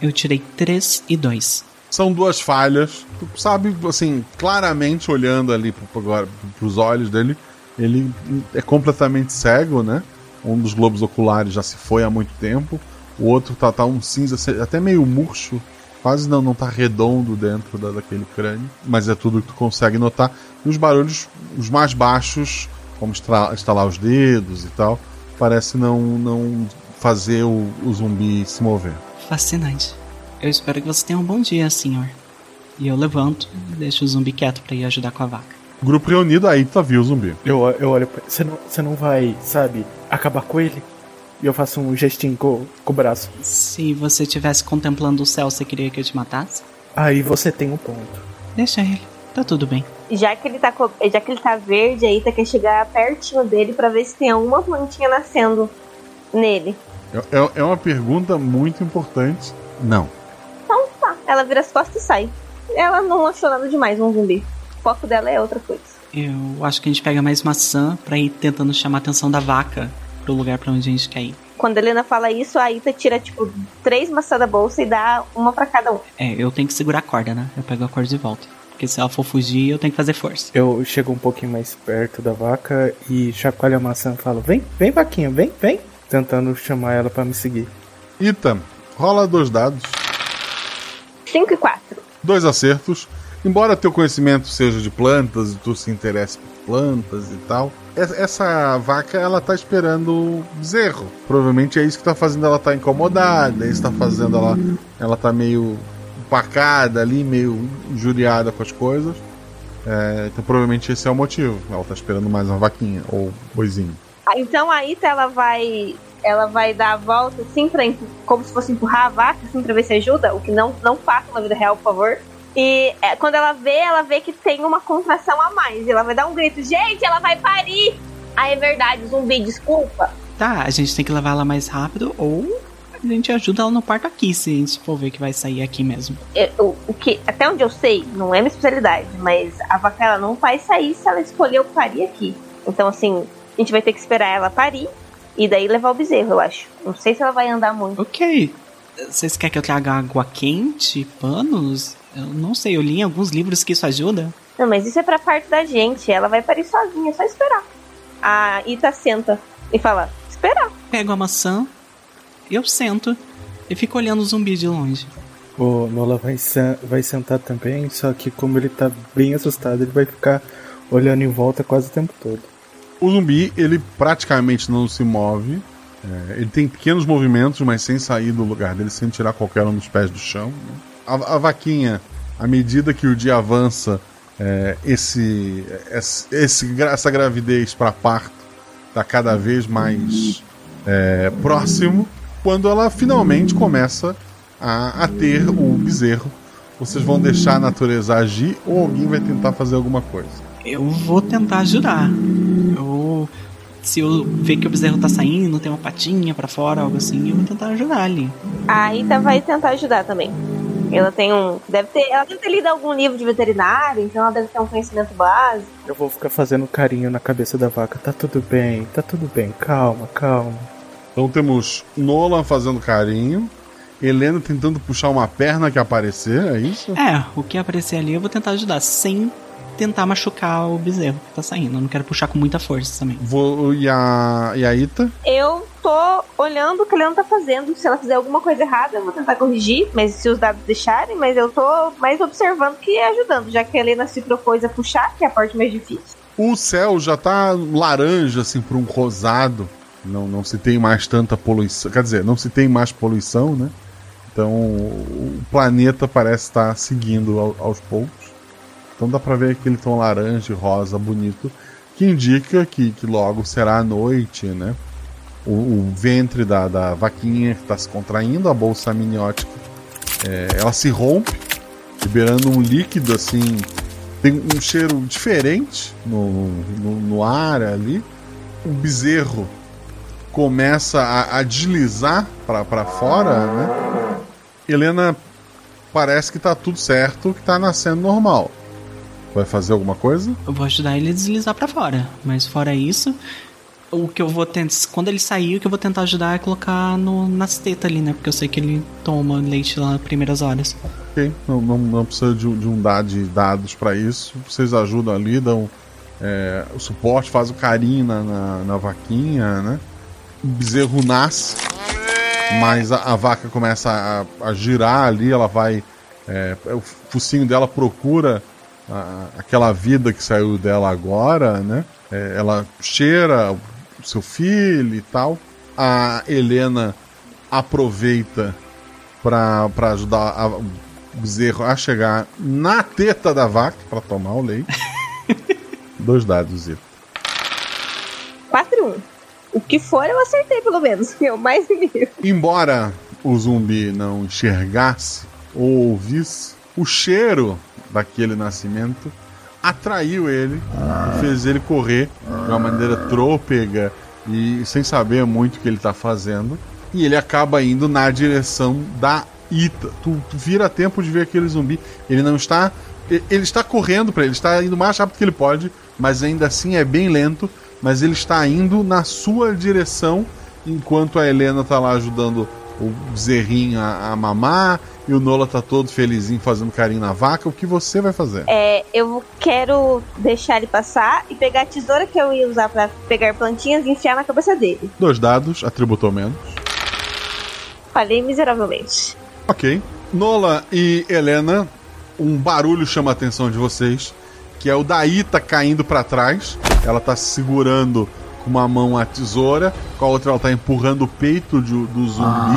Speaker 4: Eu tirei 3 e 2.
Speaker 1: São duas falhas. Tu sabe, assim, claramente olhando ali agora, pros olhos dele, ele é completamente cego, né? Um dos globos oculares já se foi há muito tempo. O outro tá, tá um cinza, até meio murcho. Quase não, não tá redondo dentro da, daquele crânio. Mas é tudo que tu consegue notar. E os barulhos, os mais baixos, como estalar os dedos e tal, parece não, não fazer o, o zumbi se mover.
Speaker 4: Fascinante. Eu espero que você tenha um bom dia, senhor. E eu levanto e deixo o zumbi quieto pra ir ajudar com a vaca.
Speaker 1: Grupo reunido, aí tu viu o zumbi.
Speaker 3: Eu, eu olho pra você não, você não vai, sabe, acabar com ele? E eu faço um gestinho com, com o braço.
Speaker 4: Se você estivesse contemplando o céu, você queria que eu te matasse?
Speaker 3: Aí você tem um ponto.
Speaker 4: Deixa ele. Tá tudo bem.
Speaker 2: Já que ele tá, co- já que ele tá verde, aí tá quer chegar pertinho dele pra ver se tem alguma plantinha nascendo nele.
Speaker 1: É, é- é uma pergunta muito importante. Não.
Speaker 2: Então tá, ela vira as costas e sai. Ela não achou nada demais um zumbi. O foco dela é outra coisa.
Speaker 4: Eu acho que a gente pega mais maçã pra ir tentando chamar a atenção da vaca pro lugar pra onde a gente quer ir.
Speaker 2: Quando a Helena fala isso, a Ita tira, tipo, três maçãs da bolsa e dá uma pra cada um.
Speaker 4: É, eu tenho que segurar a corda, né? Eu pego a corda de volta. Porque se ela for fugir, eu tenho que fazer força.
Speaker 3: Eu chego um pouquinho mais perto da vaca e chacoalho a maçã e falo: Vem, vem, vaquinha, vem, vem. Tentando chamar ela pra me seguir.
Speaker 1: Ita, rola dois dados.
Speaker 2: 5 e 4.
Speaker 1: Dois acertos. Embora teu conhecimento seja de plantas e tu se interesse por plantas e tal, es- essa vaca ela tá esperando bezerro. Provavelmente é isso que tá fazendo ela tá incomodada, é isso que tá fazendo ela ela tá meio empacada ali, meio injuriada com as coisas. É, então provavelmente esse é o motivo. Ela tá esperando mais uma vaquinha ou boizinho.
Speaker 2: Ah, Então a Ita, ela vai. Ela vai dar a volta assim, pra, como se fosse empurrar a vaca, assim, pra ver se ajuda. O que não, não faça na vida real, por favor. E é, quando ela vê, ela vê que tem uma contração a mais. E ela vai dar um grito: Gente, ela vai parir! Ah, é verdade, zumbi, desculpa.
Speaker 4: Tá, a gente tem que levar ela mais rápido ou a gente ajuda ela no parto aqui, se a gente for ver que vai sair aqui mesmo.
Speaker 2: Eu- o, o que, até onde eu sei, não é minha especialidade, mas a vaca ela não vai sair se ela escolher o parir aqui. Então, assim, a gente vai ter que esperar ela parir e daí levar o bezerro, eu acho. Não sei se ela vai andar muito.
Speaker 4: Ok. Vocês querem que eu traga água quente, panos? Eu não sei, eu li em alguns livros que isso ajuda.
Speaker 2: Não, mas isso é pra parte da gente. Ela vai parir sozinha, é só esperar. A Ita senta e fala: Esperar.
Speaker 4: Pego a maçã, eu sento e fico olhando o zumbi de longe.
Speaker 3: O Nola vai, vai sentar também, só que como ele tá bem assustado, ele vai ficar olhando em volta quase o tempo todo.
Speaker 1: O zumbi, ele praticamente não se move. É, ele tem pequenos movimentos, mas sem sair do lugar dele, sem tirar qualquer um dos pés do chão. né? A, a vaquinha, à medida que o dia avança, é, esse, esse- essa gravidez para parto está cada vez mais é, próximo. Quando ela finalmente começa a, a ter o bezerro, vocês vão deixar a natureza agir ou alguém vai tentar fazer alguma coisa?
Speaker 4: Eu vou tentar ajudar. Eu. Se eu ver que o bezerro tá saindo, tem uma patinha pra fora, algo assim, eu vou tentar ajudar ali.
Speaker 2: A Ita vai tentar ajudar também. Ela tem um. Deve ter. Ela deve ter lido algum livro de veterinário, então ela deve ter um conhecimento básico.
Speaker 3: Eu vou ficar fazendo carinho na cabeça da vaca. Tá tudo bem, tá tudo bem, calma, calma.
Speaker 1: Então temos Nolan fazendo carinho, Helena tentando puxar uma perna que aparecer, é isso?
Speaker 4: É, o que aparecer ali eu vou tentar ajudar, sem tentar machucar o bezerro que tá saindo. Eu não quero puxar com muita força também.
Speaker 1: Vou, e, a, e a Ita?
Speaker 2: Eu tô olhando o que a Helena tá fazendo. Se ela fizer alguma coisa errada, eu vou tentar corrigir, mas se os dados deixarem, mas eu tô mais observando que ajudando, já que a Helena se propôs a puxar, que é a parte mais difícil.
Speaker 1: O céu já tá laranja, assim, por um rosado. Não, não se tem mais tanta poluição. Quer dizer, não se tem mais poluição, né? Então o planeta parece estar seguindo ao- aos poucos. Então dá pra ver aquele tom laranja e rosa bonito, que indica que, que logo será a noite, né? O, o ventre da, da vaquinha está se contraindo, a bolsa amniótica é, ela se rompe, liberando um líquido assim. Tem um cheiro diferente no, no, no ar ali. O bezerro começa a, a deslizar para fora, né? Helena parece que tá tudo certo, que tá nascendo normal. Vai fazer alguma coisa?
Speaker 4: Eu vou ajudar ele a deslizar pra fora. Mas fora isso, o que eu vou tentar. Quando ele sair, o que eu vou tentar ajudar é colocar no, nas tetas ali, né? Porque eu sei que ele toma leite lá nas primeiras horas.
Speaker 1: Ok, não, não, não precisa de, de um dado de dados para isso. Vocês ajudam ali, dão é, o suporte, faz o carinho na, na, na vaquinha, né? O bezerro nasce, mas a, a vaca começa a, a girar ali, ela vai. é, o focinho dela procura a- aquela vida que saiu dela agora, né? É, ela cheira o seu filho e tal. A Helena aproveita para ajudar a- o bezerro a chegar na teta da vaca para tomar o leite. Dois dados, Zito.
Speaker 2: 4 e 1. O que for, eu acertei pelo menos. Eu mais inimigo.
Speaker 1: Embora o zumbi não enxergasse ou ouvisse, o cheiro daquele nascimento atraiu ele e fez ele correr de uma maneira trôpega e sem saber muito o que ele está fazendo. E ele acaba indo na direção da Ita. Tu, tu vira tempo de ver aquele zumbi. Ele não está. Ele está correndo para ele, está indo mais rápido que ele pode, mas ainda assim é bem lento. Mas ele está indo na sua direção, enquanto a Helena tá lá ajudando o bezerrinho a, a mamar e o Nola tá todo felizinho fazendo carinho na vaca. O que você vai fazer?
Speaker 2: É, eu quero deixar ele passar e pegar a tesoura que eu ia usar pra pegar plantinhas e enfiar na cabeça dele.
Speaker 1: Dois dados, atributou menos.
Speaker 2: Falhei miseravelmente.
Speaker 1: Ok. Nola e Helena, um barulho chama a atenção de vocês, que é o da Ita caindo pra trás. Ela tá segurando com uma mão a tesoura, com a outra ela tá empurrando o peito de- do zumbi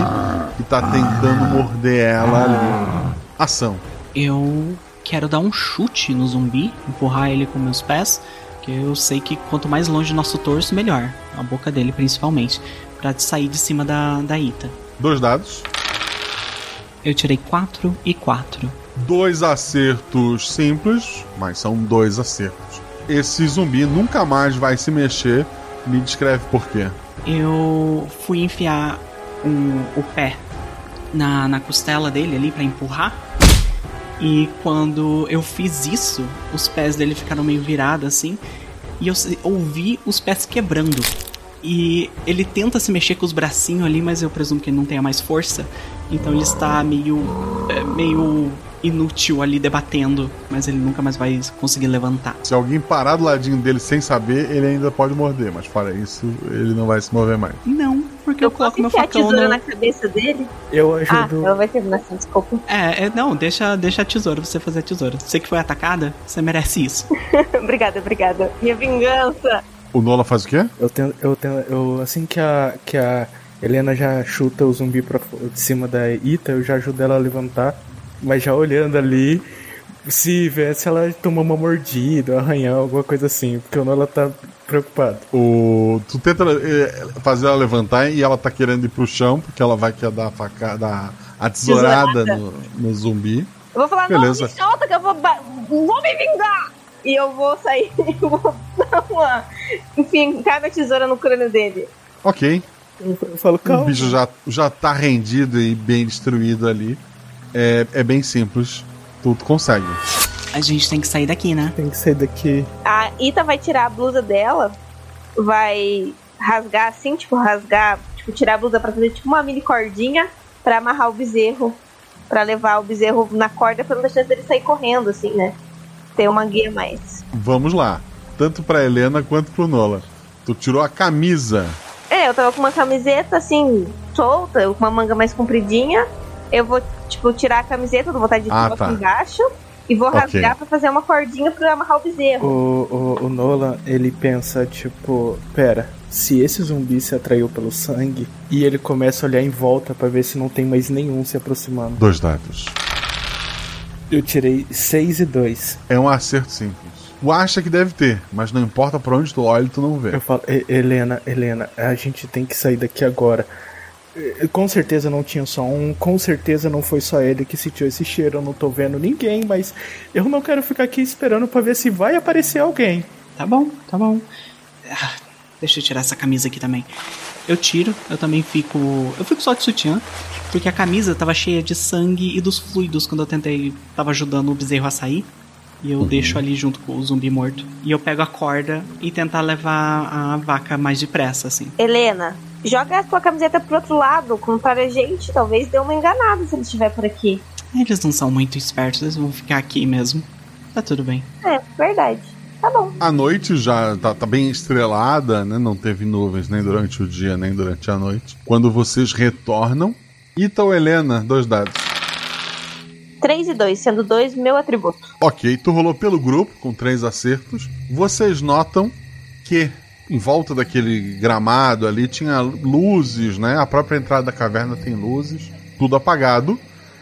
Speaker 1: e tá tentando morder ela ali. Ação.
Speaker 4: Eu quero dar um chute no zumbi, empurrar ele com meus pés, que eu sei que quanto mais longe do nosso torso, melhor. A boca dele, principalmente. Pra sair de cima da, da Ita.
Speaker 1: Dois dados.
Speaker 4: Eu tirei 4 e 4.
Speaker 1: Dois acertos simples, mas são dois acertos. Esse zumbi nunca mais vai se mexer. Me descreve por quê.
Speaker 4: Eu fui enfiar um- o pé na, na costela dele ali pra empurrar. E quando eu fiz isso, os pés dele ficaram meio virados assim. E eu ouvi os pés quebrando. E ele tenta se mexer com os bracinhos ali, mas eu presumo que ele não tenha mais força. Então ele está meio. é, meio inútil ali debatendo. Mas ele nunca mais vai conseguir levantar.
Speaker 1: Se alguém parar do ladinho dele sem saber, ele ainda pode morder, mas fora isso, ele não vai se mover mais.
Speaker 4: Não, porque eu, coloco meu facão
Speaker 2: tesoura
Speaker 4: no...
Speaker 2: na cabeça dele?
Speaker 3: Eu
Speaker 2: Ah,
Speaker 3: ajudo.
Speaker 2: ela vai terminar assim, desculpa.
Speaker 4: É, é, não, deixa, deixa a tesoura, você fazer a tesoura. Você que foi atacada, você merece isso.
Speaker 2: obrigada, obrigada. Minha vingança.
Speaker 1: O Nola faz o quê?
Speaker 3: Eu tenho, eu tenho, eu assim que a que a Helena já chuta o zumbi pra de cima da Ita, eu já ajudo ela a levantar, mas já olhando ali, se vê se ela tomou uma mordida, arranhão, alguma coisa assim, porque o Nola tá preocupado.
Speaker 1: O... Tu tenta eh, fazer ela levantar e ela tá querendo ir pro chão, porque ela vai querer dar a facada, a tesourada
Speaker 2: Tesourada.
Speaker 1: no, no zumbi.
Speaker 2: Eu vou falar,
Speaker 1: Beleza.
Speaker 2: não, me solta que eu vou, vou me vingar. E eu vou sair, eu vou dar uma... Enfim, cada tesoura no crânio dele.
Speaker 1: Ok.
Speaker 3: Eu falo,
Speaker 1: O
Speaker 3: calma.
Speaker 1: bicho já, já tá rendido e bem destruído ali. É, é bem simples. Tu, consegue.
Speaker 4: A gente tem que sair daqui, né?
Speaker 3: Tem que sair daqui.
Speaker 2: A Ita vai tirar a blusa dela, vai rasgar assim, tipo, rasgar, tipo, tirar a blusa pra fazer tipo uma mini cordinha pra amarrar o bezerro. Pra levar o bezerro na corda pra não deixar dele sair correndo, assim, né? Ter uma guia mais.
Speaker 1: Vamos lá. Tanto pra Helena quanto pro Nola. Tu tirou a camisa.
Speaker 2: É, eu tava com uma camiseta assim, solta, com uma manga mais compridinha. Eu vou, tipo, tirar a camiseta, vou botar de
Speaker 1: Ah, tá.
Speaker 2: aqui embaixo. E vou rasgar pra fazer uma cordinha pra amarrar o bezerro.
Speaker 3: O, o, o Nolan, ele pensa, tipo, pera, se esse zumbi se atraiu pelo sangue, e ele começa a olhar em volta pra ver se não tem mais nenhum se aproximando.
Speaker 1: Dois dados.
Speaker 3: Eu tirei 6 e 2.
Speaker 1: É um acerto simples. Tu acha que deve ter, mas não importa pra onde tu olha, tu não vê.
Speaker 3: Eu falo, "E- Helena, Helena, a gente tem que sair daqui agora. Eh, Com certeza não tinha só um, com certeza não foi só ele que sentiu esse cheiro, eu não tô vendo ninguém, mas eu não quero ficar aqui esperando pra ver se vai aparecer alguém.
Speaker 4: Tá bom, tá bom. Ah, deixa eu tirar essa camisa aqui também. Eu tiro, eu também fico. Eu fico só de sutiã, porque a camisa tava cheia de sangue e dos fluidos quando eu tentei. tava ajudando o bezerro a sair. E eu deixo ali junto com o zumbi morto. E eu pego a corda e tentar levar a vaca mais depressa, assim.
Speaker 2: Helena, joga a tua camiseta pro outro lado, como para a gente. Talvez dê uma enganada se ele estiver por aqui.
Speaker 4: Eles não são muito espertos, eles vão ficar aqui mesmo. Tá tudo bem.
Speaker 2: É, verdade. Tá bom.
Speaker 1: A noite já tá, tá bem estrelada, né? Não teve nuvens nem durante o dia, nem durante a noite. Quando vocês retornam, Ita ou Helena, dois dados.
Speaker 2: 3 e 2, sendo 2 meu atributo.
Speaker 1: Ok, tu rolou pelo grupo com três acertos. Vocês notam que em volta daquele gramado ali tinha luzes, né? A própria entrada da caverna tem luzes, tudo apagado.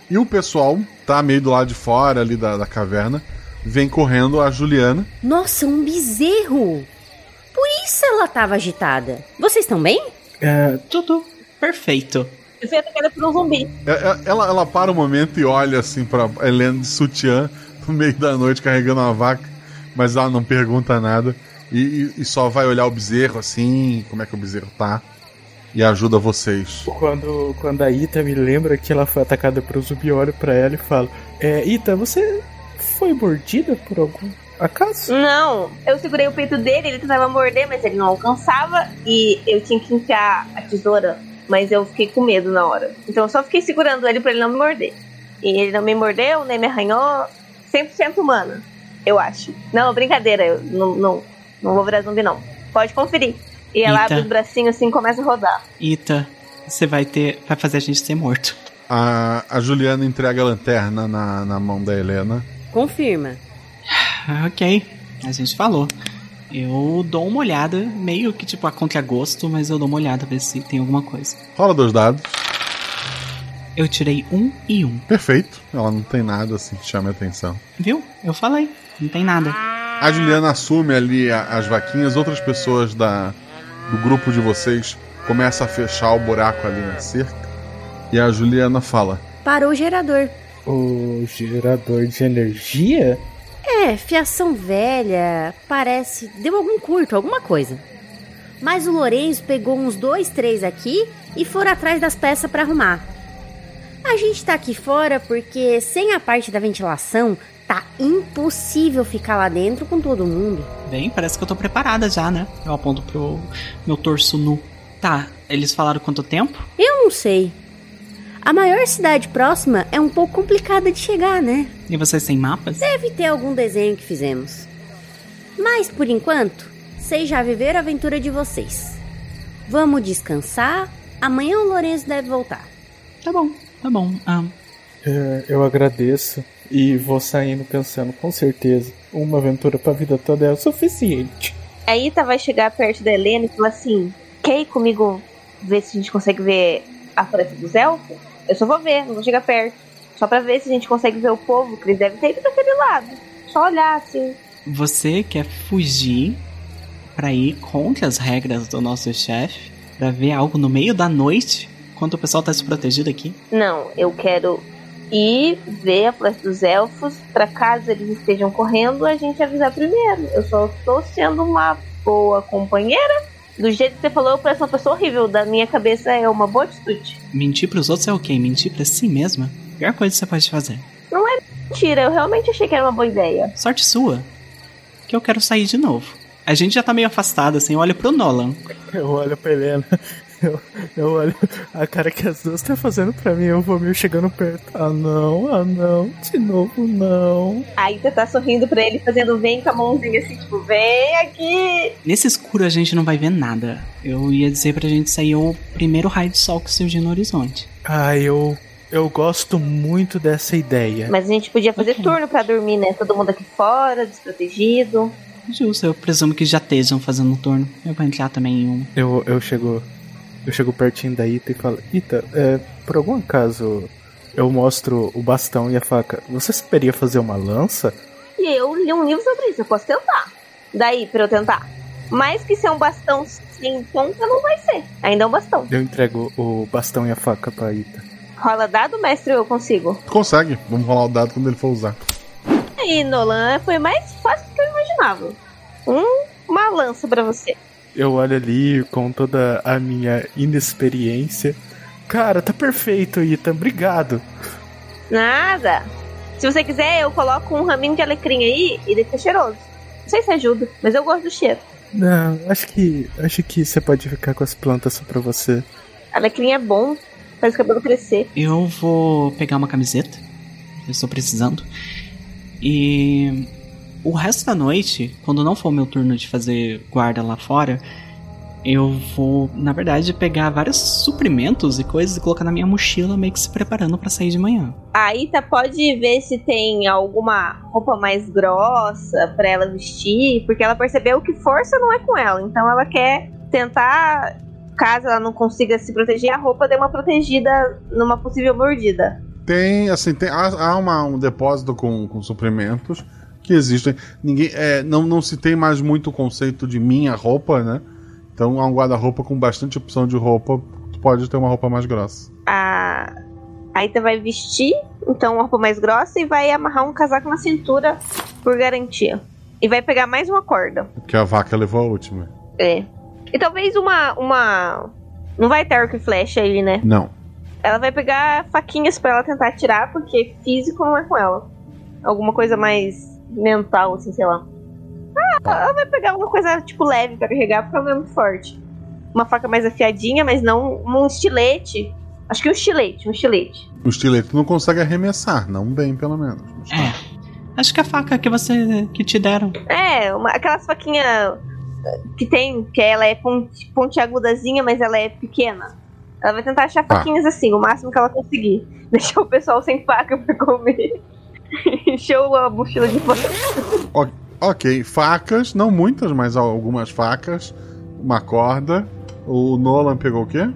Speaker 1: E o pessoal tá meio do lado de fora ali da, da caverna, vem correndo a Juliana.
Speaker 9: Nossa, um bezerro! Por isso ela tava agitada. Vocês estão bem?
Speaker 3: É,
Speaker 4: Tudo perfeito.
Speaker 2: Eu fui atacada por um zumbi.
Speaker 1: É- é- Ela, ela para um momento e olha assim pra Helena de sutiã no meio da noite carregando uma vaca, mas ela não pergunta nada e, e- só vai olhar o bezerro assim, como é que o bezerro tá, e ajuda vocês.
Speaker 3: quando, quando a Ita me lembra que ela foi atacada por um zumbi, eu olho pra ela e falo: É, Ita, você foi mordida por algum acaso?
Speaker 2: Não, eu segurei o peito dele, ele tentava morder, mas ele não alcançava e eu tinha que enfiar a tesoura, mas eu fiquei com medo na hora. Então eu só fiquei segurando ele pra ele não me morder. E ele não me mordeu, nem me arranhou, 100% humana, eu acho. Não, brincadeira, eu não, não, não vou virar zumbi não. Pode conferir. E ela
Speaker 4: Eita.
Speaker 2: abre os bracinhos assim e começa a rodar.
Speaker 4: Ita, você vai ter. Vai fazer a gente ser morto.
Speaker 1: A, a Juliana entrega a lanterna na, na mão da Helena.
Speaker 9: Confirma.
Speaker 4: Ok, a gente falou. Eu dou uma olhada, meio que tipo a contragosto, mas eu dou uma olhada ver se tem alguma coisa.
Speaker 1: Rola dois dados.
Speaker 4: Eu tirei um e um.
Speaker 1: Perfeito. Ela não tem nada assim que chame a atenção.
Speaker 4: Viu? Eu falei. Não tem nada.
Speaker 1: A Juliana assume ali a- as vaquinhas, outras pessoas da, do grupo de vocês começam a fechar o buraco ali na cerca. E a Juliana fala:
Speaker 9: Parou o gerador.
Speaker 3: O gerador de energia?
Speaker 9: É, fiação velha, parece. Deu algum curto, alguma coisa. Mas o Lourenço pegou uns dois, três aqui e foram atrás das peças pra arrumar. A gente tá aqui fora porque sem a parte da ventilação tá impossível ficar lá dentro com todo mundo.
Speaker 4: Bem, parece que eu tô preparada já, né? Eu aponto pro meu torso nu. Tá, eles falaram quanto tempo?
Speaker 9: Eu não sei. A maior cidade próxima é um pouco complicada de chegar, né?
Speaker 4: E vocês têm mapas?
Speaker 9: Deve ter algum desenho que fizemos. Mas por enquanto, vocês já viveram a aventura de vocês. Vamos descansar. Amanhã o Lourenço deve voltar.
Speaker 4: Tá bom, tá bom. Ah,
Speaker 3: É, eu agradeço e vou saindo pensando, com certeza, uma aventura pra vida toda é o suficiente.
Speaker 2: A Ita vai chegar perto da Helena e falar assim: Quer ir comigo ver se a gente consegue ver a floresta dos elfos? Eu só vou ver, não vou chegar perto. Só pra ver se a gente consegue ver o povo, que eles devem ter ido daquele lado. Só olhar assim.
Speaker 4: você quer fugir pra ir contra as regras do nosso chefe? Pra ver algo no meio da noite? Enquanto o pessoal tá desprotegido aqui?
Speaker 2: Não, eu quero ir ver a floresta dos elfos. Pra caso eles estejam correndo, a gente avisar primeiro. Eu só estou sendo uma boa companheira. Do jeito que você falou, eu pareço uma pessoa horrível. Da minha cabeça é uma boa atitude.
Speaker 4: Mentir pros outros é ok, mentir pra si mesma? Pior coisa que você pode fazer.
Speaker 2: Não é mentira, eu realmente achei que era uma boa ideia.
Speaker 4: Sorte sua, que eu quero sair de novo. A gente já tá meio afastado, assim, olha pro Nolan.
Speaker 3: Eu olho pra Helena, eu, eu olho a cara que as duas estão fazendo pra mim, eu vou meio chegando perto. Ah não, ah não, de novo não.
Speaker 2: Aí você tá sorrindo pra ele, fazendo vem com a mãozinha assim, tipo, vem aqui.
Speaker 4: Nesse escuro a gente não vai ver nada. Eu ia dizer pra gente sair o primeiro raio de sol que surgir no horizonte.
Speaker 3: Ah, eu, eu gosto muito dessa ideia.
Speaker 2: Mas a gente podia fazer
Speaker 4: Ok.
Speaker 2: turno pra dormir, né? Todo mundo aqui fora, desprotegido.
Speaker 4: Justo, eu presumo que já estejam fazendo um turno. Eu vou entrar também em um.
Speaker 3: Eu, eu chego. Eu chego pertinho da Ita e falo, Ita, é, por algum acaso eu mostro o bastão e a faca. Você saberia fazer uma lança?
Speaker 2: E eu li um livro sobre isso, eu posso tentar. Daí, pra eu tentar. Mais que ser um bastão sem ponta, não vai ser. Ainda é um bastão.
Speaker 3: Eu entrego o bastão e a faca pra Ita.
Speaker 2: Rola dado, mestre, eu consigo.
Speaker 1: Consegue. Vamos rolar o dado quando ele for usar.
Speaker 2: Aí, Nolan, foi mais fácil do que eu imaginava. Um, uma lança pra você.
Speaker 3: Eu olho ali com toda a minha inexperiência. Cara, tá perfeito, Ita. Obrigado.
Speaker 2: Nada. Se você quiser, eu coloco um raminho de alecrim aí e deixa cheiroso. Não sei se ajuda, mas eu gosto do cheiro.
Speaker 3: Não, acho que acho que você pode ficar com as plantas só pra você.
Speaker 2: Alecrim é bom, faz o cabelo crescer.
Speaker 4: Eu vou pegar uma camiseta. Eu estou precisando. E o resto da noite, quando não for meu turno de fazer guarda lá fora, eu vou, na verdade, pegar vários suprimentos e coisas e colocar na minha mochila, meio que se preparando pra sair de manhã.
Speaker 2: A Ita pode ver se tem alguma roupa mais grossa pra ela vestir, porque ela percebeu que força não é com ela. Então ela quer tentar, caso ela não consiga se proteger, a roupa dê uma protegida numa possível mordida.
Speaker 1: Tem, assim, tem, há, há uma- um depósito com, com suprimentos, que existem. Ninguém, é, não, não se tem mais muito o conceito de minha roupa, né? Então há um guarda-roupa com bastante opção de roupa. Tu pode ter uma roupa mais grossa.
Speaker 2: A Aita vai vestir, então uma roupa mais grossa, e vai amarrar um casaco na cintura por garantia. E vai pegar mais uma corda.
Speaker 1: Porque a vaca levou a última.
Speaker 2: É. E talvez uma. uma... Não vai ter arco e flecha aí, né?
Speaker 1: Não.
Speaker 2: Ela vai pegar faquinhas pra ela tentar atirar, porque físico não é com ela. Alguma coisa mais mental, assim, sei lá. Ah, ela vai pegar uma coisa, tipo, leve pra carregar, porque ela não é muito forte. Uma faca mais afiadinha, mas não um estilete. Acho que um estilete, um estilete.
Speaker 1: O estilete não consegue arremessar, não bem, pelo menos. Mas tá.
Speaker 4: É. Acho que a faca que você que te deram.
Speaker 2: É, uma, aquelas faquinhas que tem, que ela é ponte, pontiagudazinha, mas ela é pequena. Ela vai tentar achar faquinhas assim, o máximo que ela conseguir. Deixar o pessoal sem faca pra comer. Encheu a mochila de faca.
Speaker 1: O- ok, facas, não muitas, mas algumas facas. Uma corda. O Nolan pegou o quê?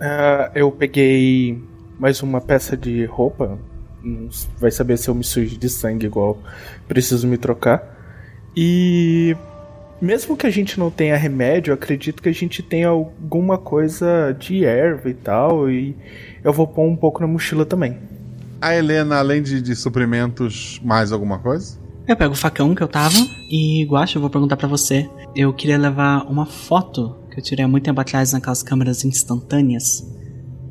Speaker 3: Ah, eu peguei mais uma peça de roupa. Hum, Vai saber se eu me sujo de sangue igual. Preciso me trocar. E mesmo que a gente não tenha remédio, eu acredito que a gente tenha alguma coisa de erva e tal. E eu vou pôr um pouco na mochila também.
Speaker 1: A Helena, além de, de suprimentos, mais alguma coisa?
Speaker 4: Eu pego o facão que eu tava e, Guacha, eu vou perguntar pra você. Eu queria levar uma foto que eu tirei há muito tempo atrás naquelas câmeras instantâneas.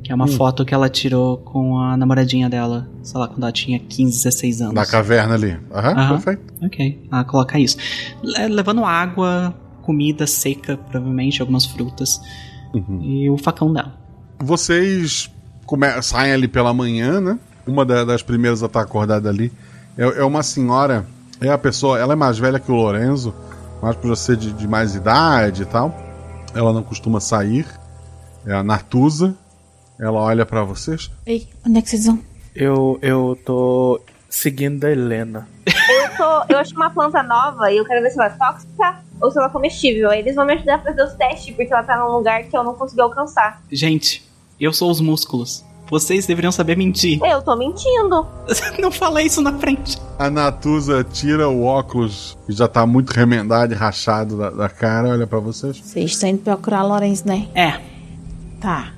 Speaker 4: Que é uma
Speaker 1: Hum.
Speaker 4: foto que ela tirou com a namoradinha dela, sei lá, quando ela tinha 15, 16 anos.
Speaker 1: Na caverna ali. Aham,
Speaker 4: Aham.
Speaker 1: perfeito.
Speaker 4: Ok, ah, colocar isso. Le- levando água, comida seca, provavelmente, algumas frutas.
Speaker 1: Uhum.
Speaker 4: E o facão dela.
Speaker 1: Vocês saem ali pela manhã, né? Uma da- das primeiras a estar acordada ali é, é uma senhora. É a pessoa, ela é mais velha que o Lorenzo, mas por ser de, de mais idade e tal. Ela não costuma sair. É a Natuza. Ela olha pra vocês.
Speaker 10: Ei, onde é que vocês vão?
Speaker 3: Eu, eu tô seguindo a Helena.
Speaker 2: Eu, tô, eu achei uma planta nova e eu quero ver se ela é tóxica ou se ela é comestível. Aí eles vão me ajudar a fazer os testes, porque ela tá num lugar que eu não consegui alcançar.
Speaker 4: Gente, eu sou os músculos. Vocês deveriam saber mentir.
Speaker 2: Eu tô mentindo.
Speaker 4: Não falei isso na frente.
Speaker 1: A Natuza tira o óculos, que já tá muito remendado e rachado da, da cara, olha pra vocês.
Speaker 10: Vocês estão indo procurar Lourenço, né?
Speaker 4: É.
Speaker 10: Tá.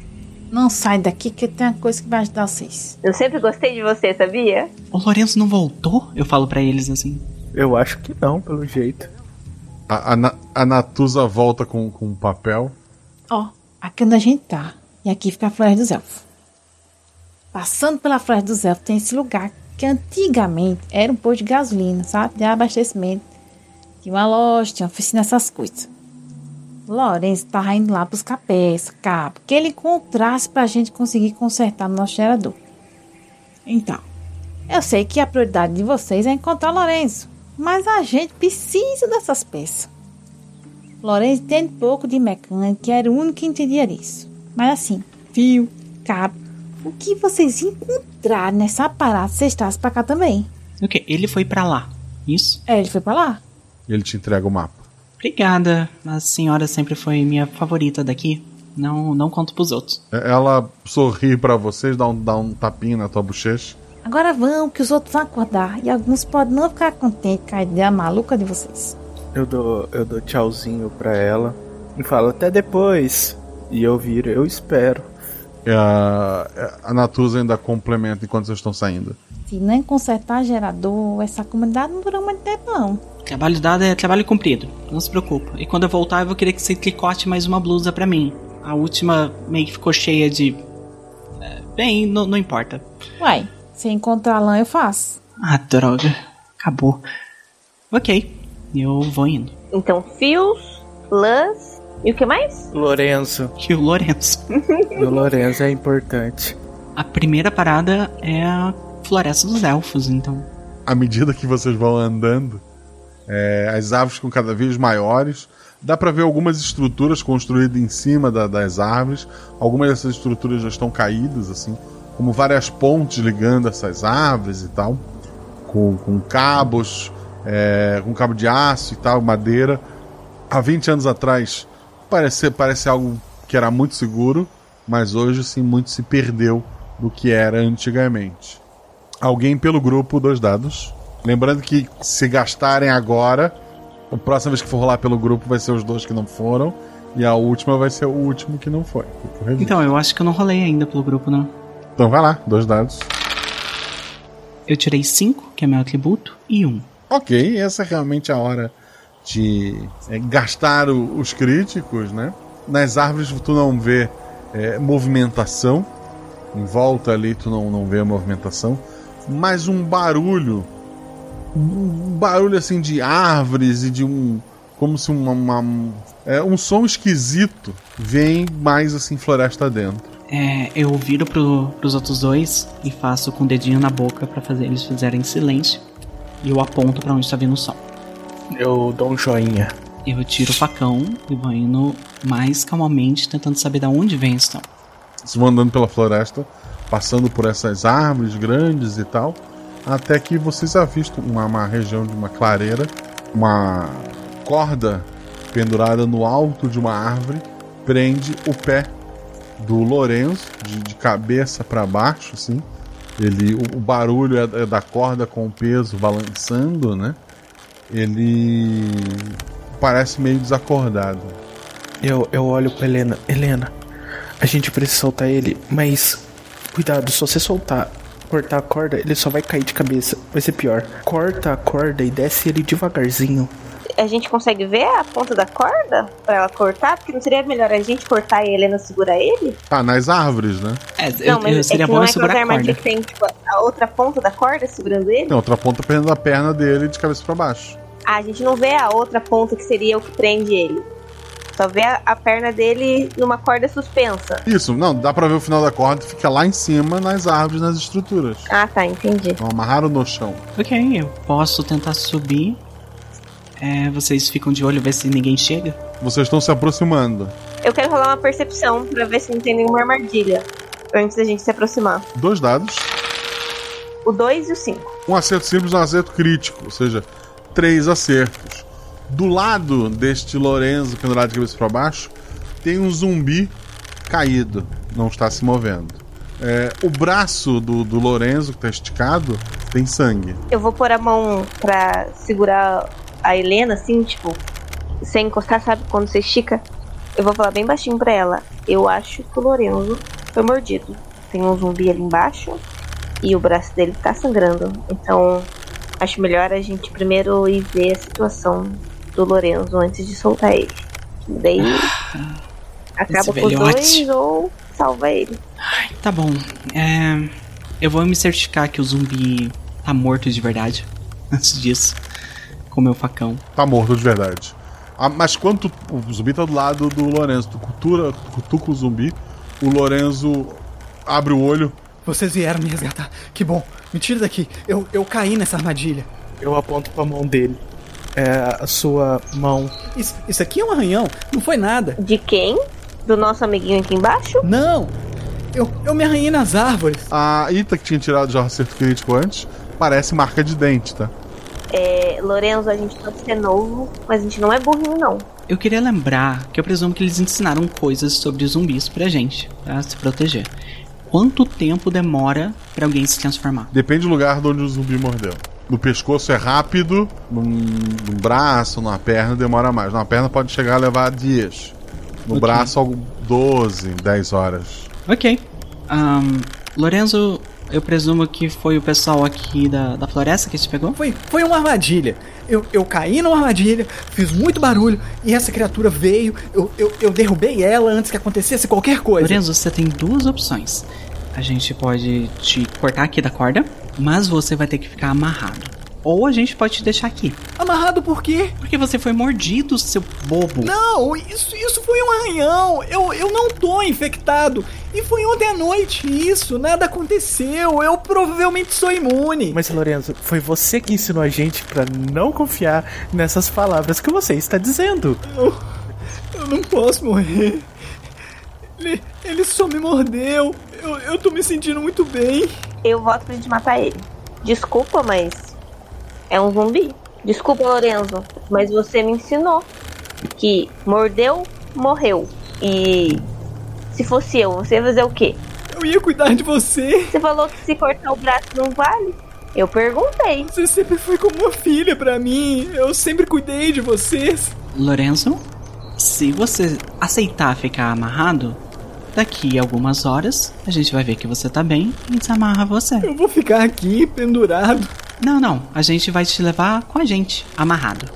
Speaker 10: Não sai daqui que tem uma coisa que vai ajudar vocês.
Speaker 2: Eu sempre gostei de você, sabia?
Speaker 4: O Lourenço não voltou? Eu falo pra eles assim.
Speaker 3: Eu acho que não, pelo jeito.
Speaker 1: A, a, a Natuza volta com, com um papel.
Speaker 10: Ó, aqui onde a gente tá. E aqui fica a Floresta dos Elfos. Passando pela Floresta dos Elfos tem esse lugar que antigamente era um posto de gasolina, sabe? De abastecimento. Tinha uma loja, tinha uma oficina, essas coisas. Lourenço tava indo lá buscar peça, cabo, que ele encontrasse pra gente conseguir consertar no nosso gerador. Então, eu sei que a prioridade de vocês é encontrar Lourenço, mas a gente precisa dessas peças. Lourenço entende pouco de mecânica era o único que entendia isso. Mas assim, fio, cabo, o que vocês encontraram nessa aparato, vocês trazem pra cá também.
Speaker 4: Ok, ele foi pra lá. Isso?
Speaker 10: É, ele foi pra lá.
Speaker 1: Ele te entrega o mapa.
Speaker 4: Obrigada. A senhora sempre foi minha favorita daqui. Não, não conto pros outros.
Speaker 1: É, Ela sorri pra vocês, dá um, dá um tapinha na tua bochecha.
Speaker 10: Agora vão, que os outros vão acordar. E alguns podem não ficar contentes com a ideia maluca de vocês.
Speaker 3: Eu dou, eu dou tchauzinho pra ela e falo até depois. E eu viro, eu espero.
Speaker 1: É, a, a Natuza ainda complementa enquanto vocês estão saindo.
Speaker 10: Se nem consertar gerador, essa comunidade não dura muito tempo, não.
Speaker 4: Trabalho dado é trabalho cumprido. Não se preocupa. E quando eu voltar, eu vou querer que você tricote mais uma blusa pra mim. A última meio que ficou cheia de. é, Bem, não, não importa.
Speaker 10: Uai, se encontrar lã, eu faço.
Speaker 4: Ah, droga. Acabou. Ok. Eu vou indo.
Speaker 2: Então, fios, lãs e o que mais?
Speaker 3: Lorenzo.
Speaker 4: E o Lourenço.
Speaker 3: o Lorenzo é importante.
Speaker 4: A primeira parada é a Floresta dos Elfos, então.
Speaker 1: À medida que vocês vão andando, é, as árvores ficam cada vez maiores. Dá pra ver algumas estruturas construídas em cima da- das árvores. Algumas dessas estruturas já estão caídas, assim, como várias pontes ligando essas árvores e tal, com, com cabos, é, com cabo de aço e tal, madeira. Há 20 anos atrás parece, parece algo que era muito seguro, mas hoje sim muito se perdeu do que era antigamente. Alguém pelo grupo, dois dados. Lembrando que se gastarem agora, a próxima vez que for rolar pelo grupo vai ser os dois que não foram. E a última vai ser o último que não foi.
Speaker 4: Então, eu acho que eu não rolei ainda pelo grupo, não.
Speaker 1: Então vai lá, dois dados.
Speaker 4: Eu tirei 5, que é meu atributo, e 1. Um.
Speaker 1: Ok, essa é realmente a hora de é, gastar o, os críticos, né? Nas árvores tu não vê é, movimentação. Em volta ali tu não, não vê a movimentação. Mas um barulho. Um barulho assim de árvores e de um. Como se uma. uma é, um som esquisito vem mais assim floresta dentro.
Speaker 4: É, eu viro pro, pros outros dois e faço com o dedinho na boca para fazer eles fizerem silêncio. E eu aponto para onde está vindo o som.
Speaker 3: Eu dou um joinha.
Speaker 4: Eu tiro o facão e vou indo mais calmamente, tentando saber de onde vem esse som.
Speaker 1: Vocês vão andando pela floresta, passando por essas árvores grandes e tal, até que vocês avistam uma, uma região de uma clareira, uma corda pendurada no alto de uma árvore prende o pé do Lorenzo, de, de cabeça para baixo, assim. Ele, o, o barulho é, é, da corda com o peso balançando, né? Ele parece meio desacordado.
Speaker 3: Eu, eu olho pra Helena. Helena, a gente precisa soltar ele, mas cuidado, se você soltar, cortar a corda, ele só vai cair de cabeça. Vai ser pior. Corta a corda e desce ele devagarzinho
Speaker 2: a gente consegue ver a ponta da corda pra ela cortar? Porque não seria melhor a gente cortar e a Helena segurar ele?
Speaker 1: Ah, nas árvores, né?
Speaker 4: É, não, mas seria é bom não é segurar a corda.
Speaker 2: Que tem tipo, a outra ponta da corda segurando ele?
Speaker 1: Não, outra ponta prendendo a perna dele de cabeça para baixo.
Speaker 2: Ah, a gente não vê a outra ponta que seria o que prende ele. Só vê a, a, perna dele numa corda suspensa.
Speaker 1: Isso, não, dá pra ver o final da corda, fica lá em cima, nas árvores, nas estruturas.
Speaker 2: Ah, tá, entendi.
Speaker 1: Então, amarraram no chão.
Speaker 4: Ok, eu posso tentar subir é, vocês ficam de olho ver se ninguém chega?
Speaker 1: Vocês estão se aproximando.
Speaker 2: Eu quero rolar uma percepção para ver se não tem nenhuma armadilha antes da gente se aproximar.
Speaker 1: Dois dados.
Speaker 2: O 2 e o 5.
Speaker 1: Um acerto simples e um acerto crítico, ou seja, três acertos. Do lado deste Lorenzo pendurado de cabeça para baixo, tem um zumbi caído, não está se movendo. É, o braço do, do Lorenzo, que está esticado, tem sangue.
Speaker 2: Eu vou pôr a mão para segurar a Helena, assim, tipo, sem encostar, sabe? Quando você estica, eu vou falar bem baixinho pra ela. Eu acho que o Lorenzo foi mordido. Tem um zumbi ali embaixo e o braço dele tá sangrando. Então, acho melhor a gente primeiro ir ver a situação do Lorenzo antes de soltar ele. Daí acaba com os dois ou salva ele.
Speaker 4: Ai, tá bom. É, eu vou me certificar que o zumbi tá morto de verdade antes disso com meu facão.
Speaker 1: Tá morto de verdade. Ah, mas quando tu, o zumbi tá do lado do Lorenzo, tu cultura, tu cutuca o zumbi, o Lorenzo abre o olho.
Speaker 11: Vocês vieram me resgatar. Que bom. Me tira daqui. Eu, eu caí nessa armadilha.
Speaker 3: Eu aponto pra mão dele. É a sua mão.
Speaker 11: Isso, isso aqui é um arranhão. Não foi nada.
Speaker 2: De quem? Do nosso amiguinho aqui embaixo?
Speaker 11: Não. Eu, eu me arranhei nas árvores.
Speaker 1: A Ita que tinha tirado já o acerto crítico antes, parece marca de dente, tá?
Speaker 2: É, Lorenzo, a gente pode ser novo, mas a gente não é burrinho, não.
Speaker 4: Eu queria lembrar que eu presumo que eles ensinaram coisas sobre zumbis pra gente, pra se proteger. Quanto tempo demora para alguém se transformar?
Speaker 1: Depende do lugar de onde o zumbi mordeu. No pescoço é rápido, num, num braço, numa perna demora mais. Numa perna pode chegar a levar dias. No okay. braço, 12, 10 horas.
Speaker 4: Ok. Um, Lorenzo eu presumo que foi o pessoal aqui da, da floresta que te pegou?
Speaker 11: Foi, foi uma armadilha. Eu, eu caí numa armadilha, fiz muito barulho e essa criatura veio. Eu, eu, eu derrubei ela antes que acontecesse qualquer coisa.
Speaker 4: Lorenzo, você tem duas opções. A gente pode te cortar aqui da corda, mas você vai ter que ficar amarrado. Ou a gente pode te deixar aqui.
Speaker 11: Amarrado por quê?
Speaker 4: Porque você foi mordido, seu bobo.
Speaker 11: Não, isso, isso foi um arranhão. Eu, eu não tô infectado. E foi ontem à noite isso. Nada aconteceu. Eu provavelmente sou imune.
Speaker 3: Mas, Lorenzo, foi você que ensinou a gente para não confiar nessas palavras que você está dizendo.
Speaker 11: Eu, eu não posso morrer. Ele, ele só me mordeu. Eu, eu tô me sentindo muito bem.
Speaker 2: Eu voto pra gente matar ele. Desculpa, mas é um zumbi. Desculpa, Lorenzo, mas você me ensinou que mordeu, morreu. E se fosse eu, você ia fazer o quê?
Speaker 11: Eu ia cuidar de você.
Speaker 2: Você falou que se cortar o braço não vale? Eu perguntei.
Speaker 11: Você sempre foi como uma filha pra mim. Eu sempre cuidei de vocês.
Speaker 4: Lorenzo, se você aceitar ficar amarrado, daqui a algumas horas a gente vai ver que você tá bem e desamarra você.
Speaker 11: Eu vou ficar aqui pendurado.
Speaker 4: Não, não. A gente vai te levar com a gente, amarrado.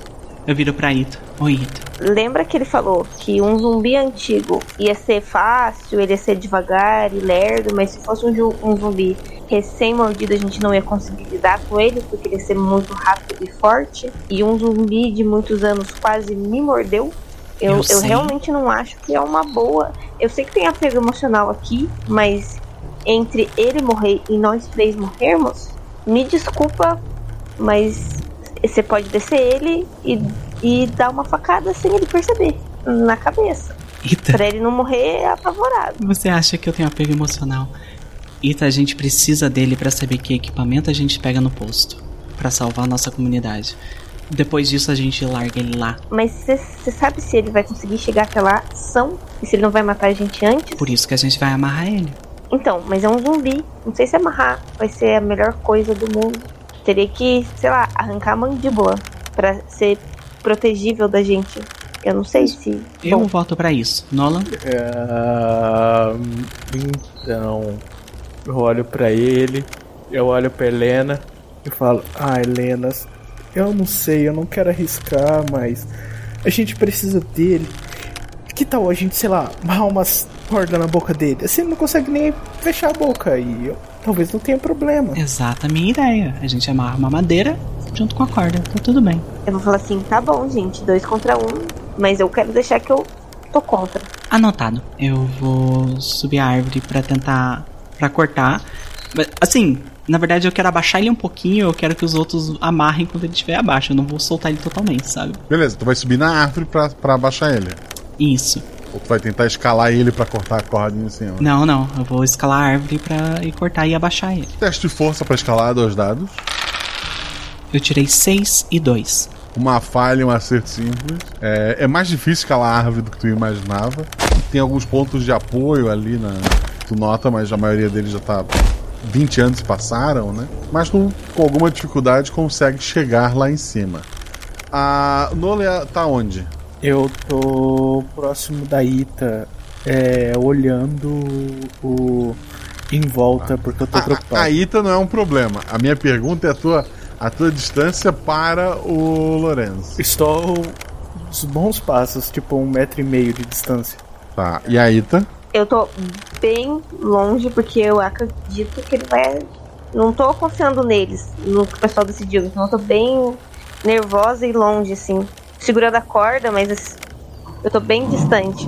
Speaker 4: Eu viro pra Ito. Oi, Ito.
Speaker 2: Lembra que ele falou que um zumbi antigo ia ser fácil, ele ia ser devagar e lerdo, mas se fosse um, um zumbi recém-mordido, a gente não ia conseguir lidar com ele, porque ele ia ser muito rápido e forte. E um zumbi de muitos anos quase me mordeu. Eu,
Speaker 4: Eu
Speaker 2: eu, realmente não acho que é uma boa. Eu sei que tem apego emocional aqui, mas entre ele morrer e nós três morrermos, me desculpa, mas você pode descer ele e, e dar uma facada sem ele perceber na cabeça.
Speaker 4: Ita,
Speaker 2: Pra ele não morrer apavorado.
Speaker 4: você acha que eu tenho apego emocional? Ita, a gente precisa dele pra saber que equipamento a gente pega no posto. Pra salvar a nossa comunidade. Depois disso a gente larga ele lá.
Speaker 2: Mas você sabe se ele vai conseguir chegar até lá são? E se ele não vai matar a gente antes?
Speaker 4: Por isso que a gente vai amarrar ele.
Speaker 2: Então, mas é um zumbi. Não sei se amarrar vai ser a melhor coisa do mundo. Teria que, sei lá, arrancar a mandíbula pra ser protegível da gente. Eu não sei se.
Speaker 4: Eu
Speaker 2: Bom,
Speaker 4: voto pra isso. Nolan?
Speaker 3: Ah, então, eu olho pra ele, eu olho pra Helena e falo: Ah, Helena, eu não sei, eu não quero arriscar, mas a gente precisa dele. Que tal a gente, sei lá, amarrar umas cordas na boca dele? Assim não consegue nem fechar a boca e eu, talvez não tenha problema.
Speaker 4: Exata a minha ideia. A gente amarra uma madeira junto com a corda. Tá tudo bem.
Speaker 2: eu vou falar assim: tá bom, gente, dois contra um. Mas eu quero deixar que eu tô contra.
Speaker 4: Anotado. Eu vou subir a árvore pra tentar. pra cortar. Assim, na verdade eu quero abaixar ele um pouquinho. Eu quero que os outros amarrem quando ele estiver abaixo. Eu não vou soltar ele totalmente, sabe?
Speaker 1: Beleza, tu vai subir na árvore pra, pra abaixar ele.
Speaker 4: Isso.
Speaker 1: Ou tu vai tentar escalar ele pra cortar a corda em cima.
Speaker 4: Não, não. Eu vou escalar a árvore pra ir cortar e abaixar ele.
Speaker 1: Teste de força pra escalar, dois dados.
Speaker 4: Eu tirei 6 e 2.
Speaker 1: Uma falha e um acerto simples. É, é mais difícil escalar a árvore do que tu imaginava. Tem alguns pontos de apoio ali na. Tu nota, mas a maioria deles já tá. 20 anos passaram, né? Mas tu, com alguma dificuldade, consegue chegar lá em cima. A Nolia tá onde?
Speaker 3: Eu tô próximo da Ita, é, olhando o em volta porque eu tô preocupado.
Speaker 1: A Ita não é um problema. A minha pergunta é a tua, a tua distância para o Lorenzo.
Speaker 3: Estou uns bons passos, tipo um metro e meio de distância.
Speaker 1: Tá. E a Ita?
Speaker 2: Eu tô bem longe porque eu acredito que ele vai. Não tô confiando neles, no que o pessoal decidiu. Então eu tô bem nervosa e longe, assim. Segurando a corda, mas assim, eu tô bem distante.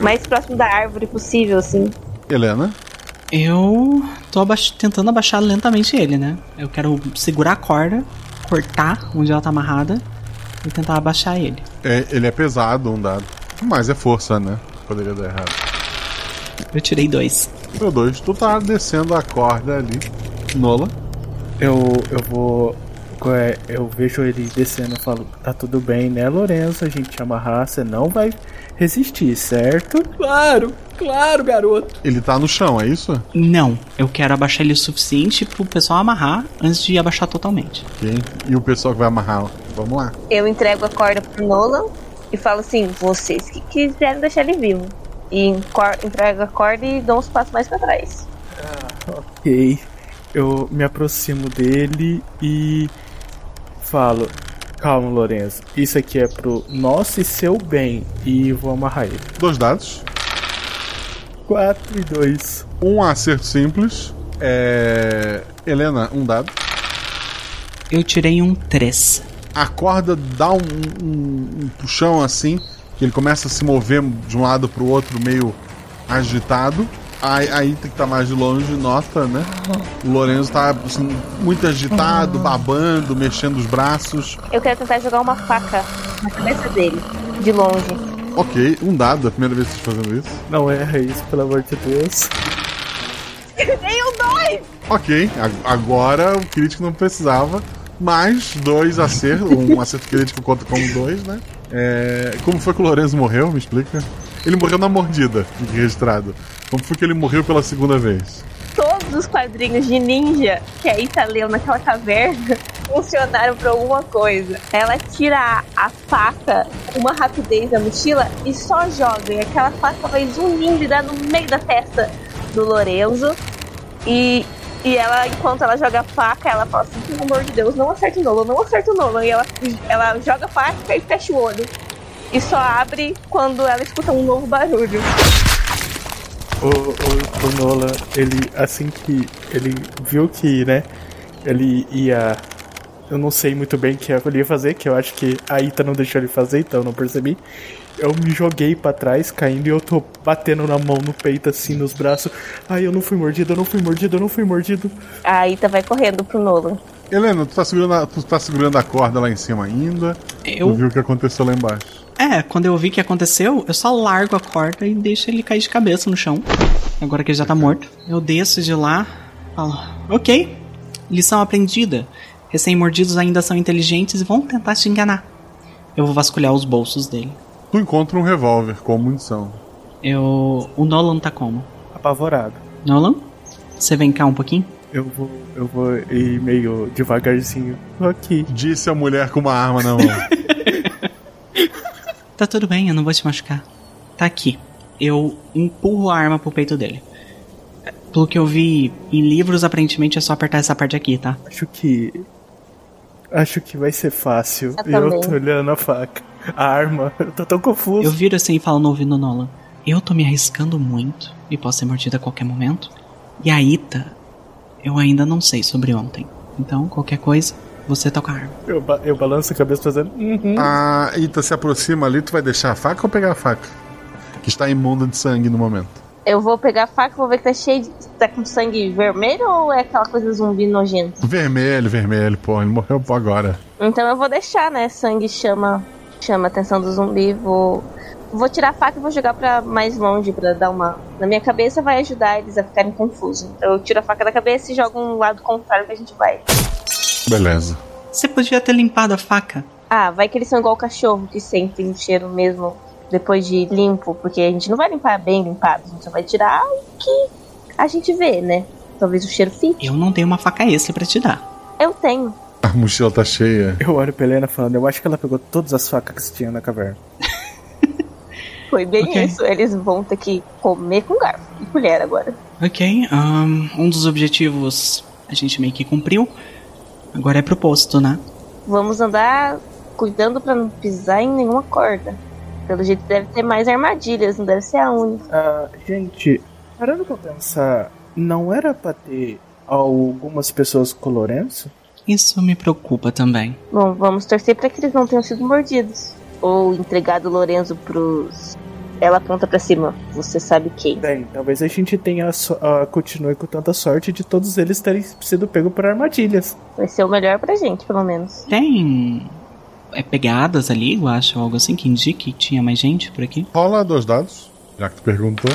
Speaker 2: Mais próximo da árvore possível, assim.
Speaker 1: Helena?
Speaker 4: Eu tô abaix- tentando abaixar lentamente ele, né? Eu quero segurar a corda, cortar onde ela tá amarrada e tentar abaixar ele.
Speaker 1: É, ele é pesado, um dado. Mas é força, né? Poderia dar errado.
Speaker 4: Eu tirei dois.
Speaker 1: Meu dois, tu tá descendo a corda ali. Nola.
Speaker 3: Eu, eu vou. É, Eu vejo ele descendo e falo: Tá tudo bem, né, Lourenço? A gente te amarrar, você não vai resistir, certo?
Speaker 11: Claro, claro, garoto.
Speaker 1: Ele tá no chão, é isso?
Speaker 4: Não, eu quero abaixar ele o suficiente pro pessoal amarrar antes de abaixar totalmente.
Speaker 1: Ok. E o pessoal que vai amarrar? Vamos lá.
Speaker 2: Eu entrego a corda pro Nolan e falo assim: vocês que quiserem deixar ele vivo. E entrego a corda e dou uns passos mais pra trás.
Speaker 3: Ok. Eu me aproximo dele e falo: Calma, Lourenço. Isso aqui é pro nosso e seu bem. E vou amarrar ele.
Speaker 1: Dois dados.
Speaker 3: 4 e 2.
Speaker 1: Um acerto simples. É. Helena, um dado.
Speaker 4: Eu tirei um 3.
Speaker 1: A corda dá um, um- um puxão assim, que ele começa a se mover de um lado pro outro, meio agitado. Aí, aí tem que tá mais de longe, nota, né? O Lorenzo tá assim, muito agitado, babando, mexendo os braços.
Speaker 2: Eu quero tentar jogar uma faca na cabeça dele, de longe.
Speaker 1: Ok, um dado, é a primeira vez que vocês fazendo isso.
Speaker 3: Não erra isso, pelo amor de Deus.
Speaker 2: Tem um dois!
Speaker 1: Ok, agora o crítico não precisava. Mais dois acertos. Um acerto crítico conta como dois, né? É, como foi que o Lorenzo morreu? Me explica. Ele morreu na mordida, registrado. Como foi que ele morreu pela segunda vez?
Speaker 2: Todos os quadrinhos de ninja que a Ita leu naquela caverna funcionaram pra alguma coisa. Ela tira a, faca com uma rapidez da mochila e só joga. E aquela faca vai zumbindo e dá no meio da testa do Lorenzo. E, e ela, enquanto ela joga a faca, ela fala assim, pelo amor de Deus, não acerta o Nolan, não acerta o Nolan. E ela, ela joga a faca e fecha o olho. E só abre quando ela escuta um novo barulho.
Speaker 3: O, o, o Nolan, ele, assim que ele viu que, né, ele ia. Eu não sei muito bem o que ele ia fazer, que eu acho que a Ita não deixou ele fazer, então eu não percebi. Eu me joguei pra trás, caindo, e eu tô batendo na mão, no peito, assim, nos braços. Ai, eu não fui mordido, eu não fui mordido, eu não fui mordido.
Speaker 2: A Ita vai correndo pro Nolan.
Speaker 1: Helena, tu tá segurando a, tu tá segurando a corda lá em cima ainda.
Speaker 4: Eu-
Speaker 1: Tu viu o que aconteceu lá embaixo.
Speaker 4: É, quando eu vi que aconteceu, eu só largo a corda e deixo ele cair de cabeça no chão. Agora que ele já tá morto. Eu desço de lá, falo, ok, lição aprendida. Recém-mordidos ainda são inteligentes e vão tentar te enganar. Eu vou vasculhar os bolsos dele.
Speaker 1: Tu encontra um revólver com munição.
Speaker 4: Eu. O Nolan tá como?
Speaker 3: Apavorado.
Speaker 4: Nolan? Você vem cá um pouquinho?
Speaker 3: Eu vou, eu vou ir meio devagarzinho. Aqui.
Speaker 1: Disse a mulher com uma arma na mão.
Speaker 4: Tá tudo bem, eu não vou te machucar. Tá aqui. Eu empurro a arma pro peito dele. Pelo que eu vi em livros, aparentemente é só apertar essa parte aqui, tá?
Speaker 3: Acho que. Acho que vai ser fácil.
Speaker 4: Eu
Speaker 3: E eu tô olhando a faca. A arma. Eu tô tão confuso.
Speaker 4: Eu viro assim e falo no ouvido do Nolan. Eu tô me arriscando muito e posso ser mordida a qualquer momento. E a Ita, eu ainda não sei sobre ontem. Então, qualquer coisa, você toca a arma.
Speaker 3: Eu, ba- eu balanço a cabeça fazendo. Uhum.
Speaker 1: A Ita se aproxima ali, tu vai deixar a faca ou pegar a faca? Que está imunda de sangue no momento.
Speaker 2: Eu vou pegar a faca, vou ver que tá cheio de. tá com sangue vermelho ou é aquela coisa zumbi nojento?
Speaker 1: Vermelho, vermelho, pô, ele morreu pô, agora.
Speaker 2: Então eu vou deixar, né? Sangue chama, chama a atenção do zumbi. Vou, vou tirar a faca e vou jogar pra mais longe pra dar uma. Na minha cabeça vai ajudar eles a ficarem confusos. Então eu tiro a faca da cabeça e jogo um lado contrário que a gente vai.
Speaker 1: Beleza.
Speaker 4: Você podia ter limpado a faca.
Speaker 2: Ah, vai que eles são igual cachorro que sentem o cheiro mesmo depois de limpo, porque a gente não vai limpar bem limpado, a gente só vai tirar o que a gente vê, né? Talvez o cheiro fique.
Speaker 4: Eu não tenho uma faca extra pra te dar.
Speaker 2: Eu tenho.
Speaker 1: A mochila tá cheia.
Speaker 3: Eu olho pra Helena falando, eu acho que ela pegou todas as facas que tinha na caverna.
Speaker 2: Foi bem
Speaker 4: Ok.
Speaker 2: isso. Eles vão ter que comer com garfo e colher agora.
Speaker 4: Ok, ahn, um dos objetivos a gente meio que cumpriu. Agora é pro posto, né?
Speaker 2: Vamos andar cuidando pra não pisar em nenhuma corda. Pelo jeito deve ter mais armadilhas, não deve ser a única.
Speaker 3: Ah, gente, parando pra pensar, não era pra ter algumas pessoas com o Lourenço?
Speaker 4: Isso me preocupa também.
Speaker 2: Bom, vamos torcer pra que eles não tenham sido mordidos. Ou entregado o Lorenzo pros. Ela aponta pra cima. Você sabe quem.
Speaker 3: Bem, talvez a gente tenha so- ah, continue com tanta sorte de todos eles terem sido pegos por armadilhas.
Speaker 2: Vai ser o melhor pra gente, pelo menos.
Speaker 4: Tem é, pegadas ali, eu acho, algo assim que indique que tinha mais gente por aqui?
Speaker 1: Rola dois dados, já que tu perguntou.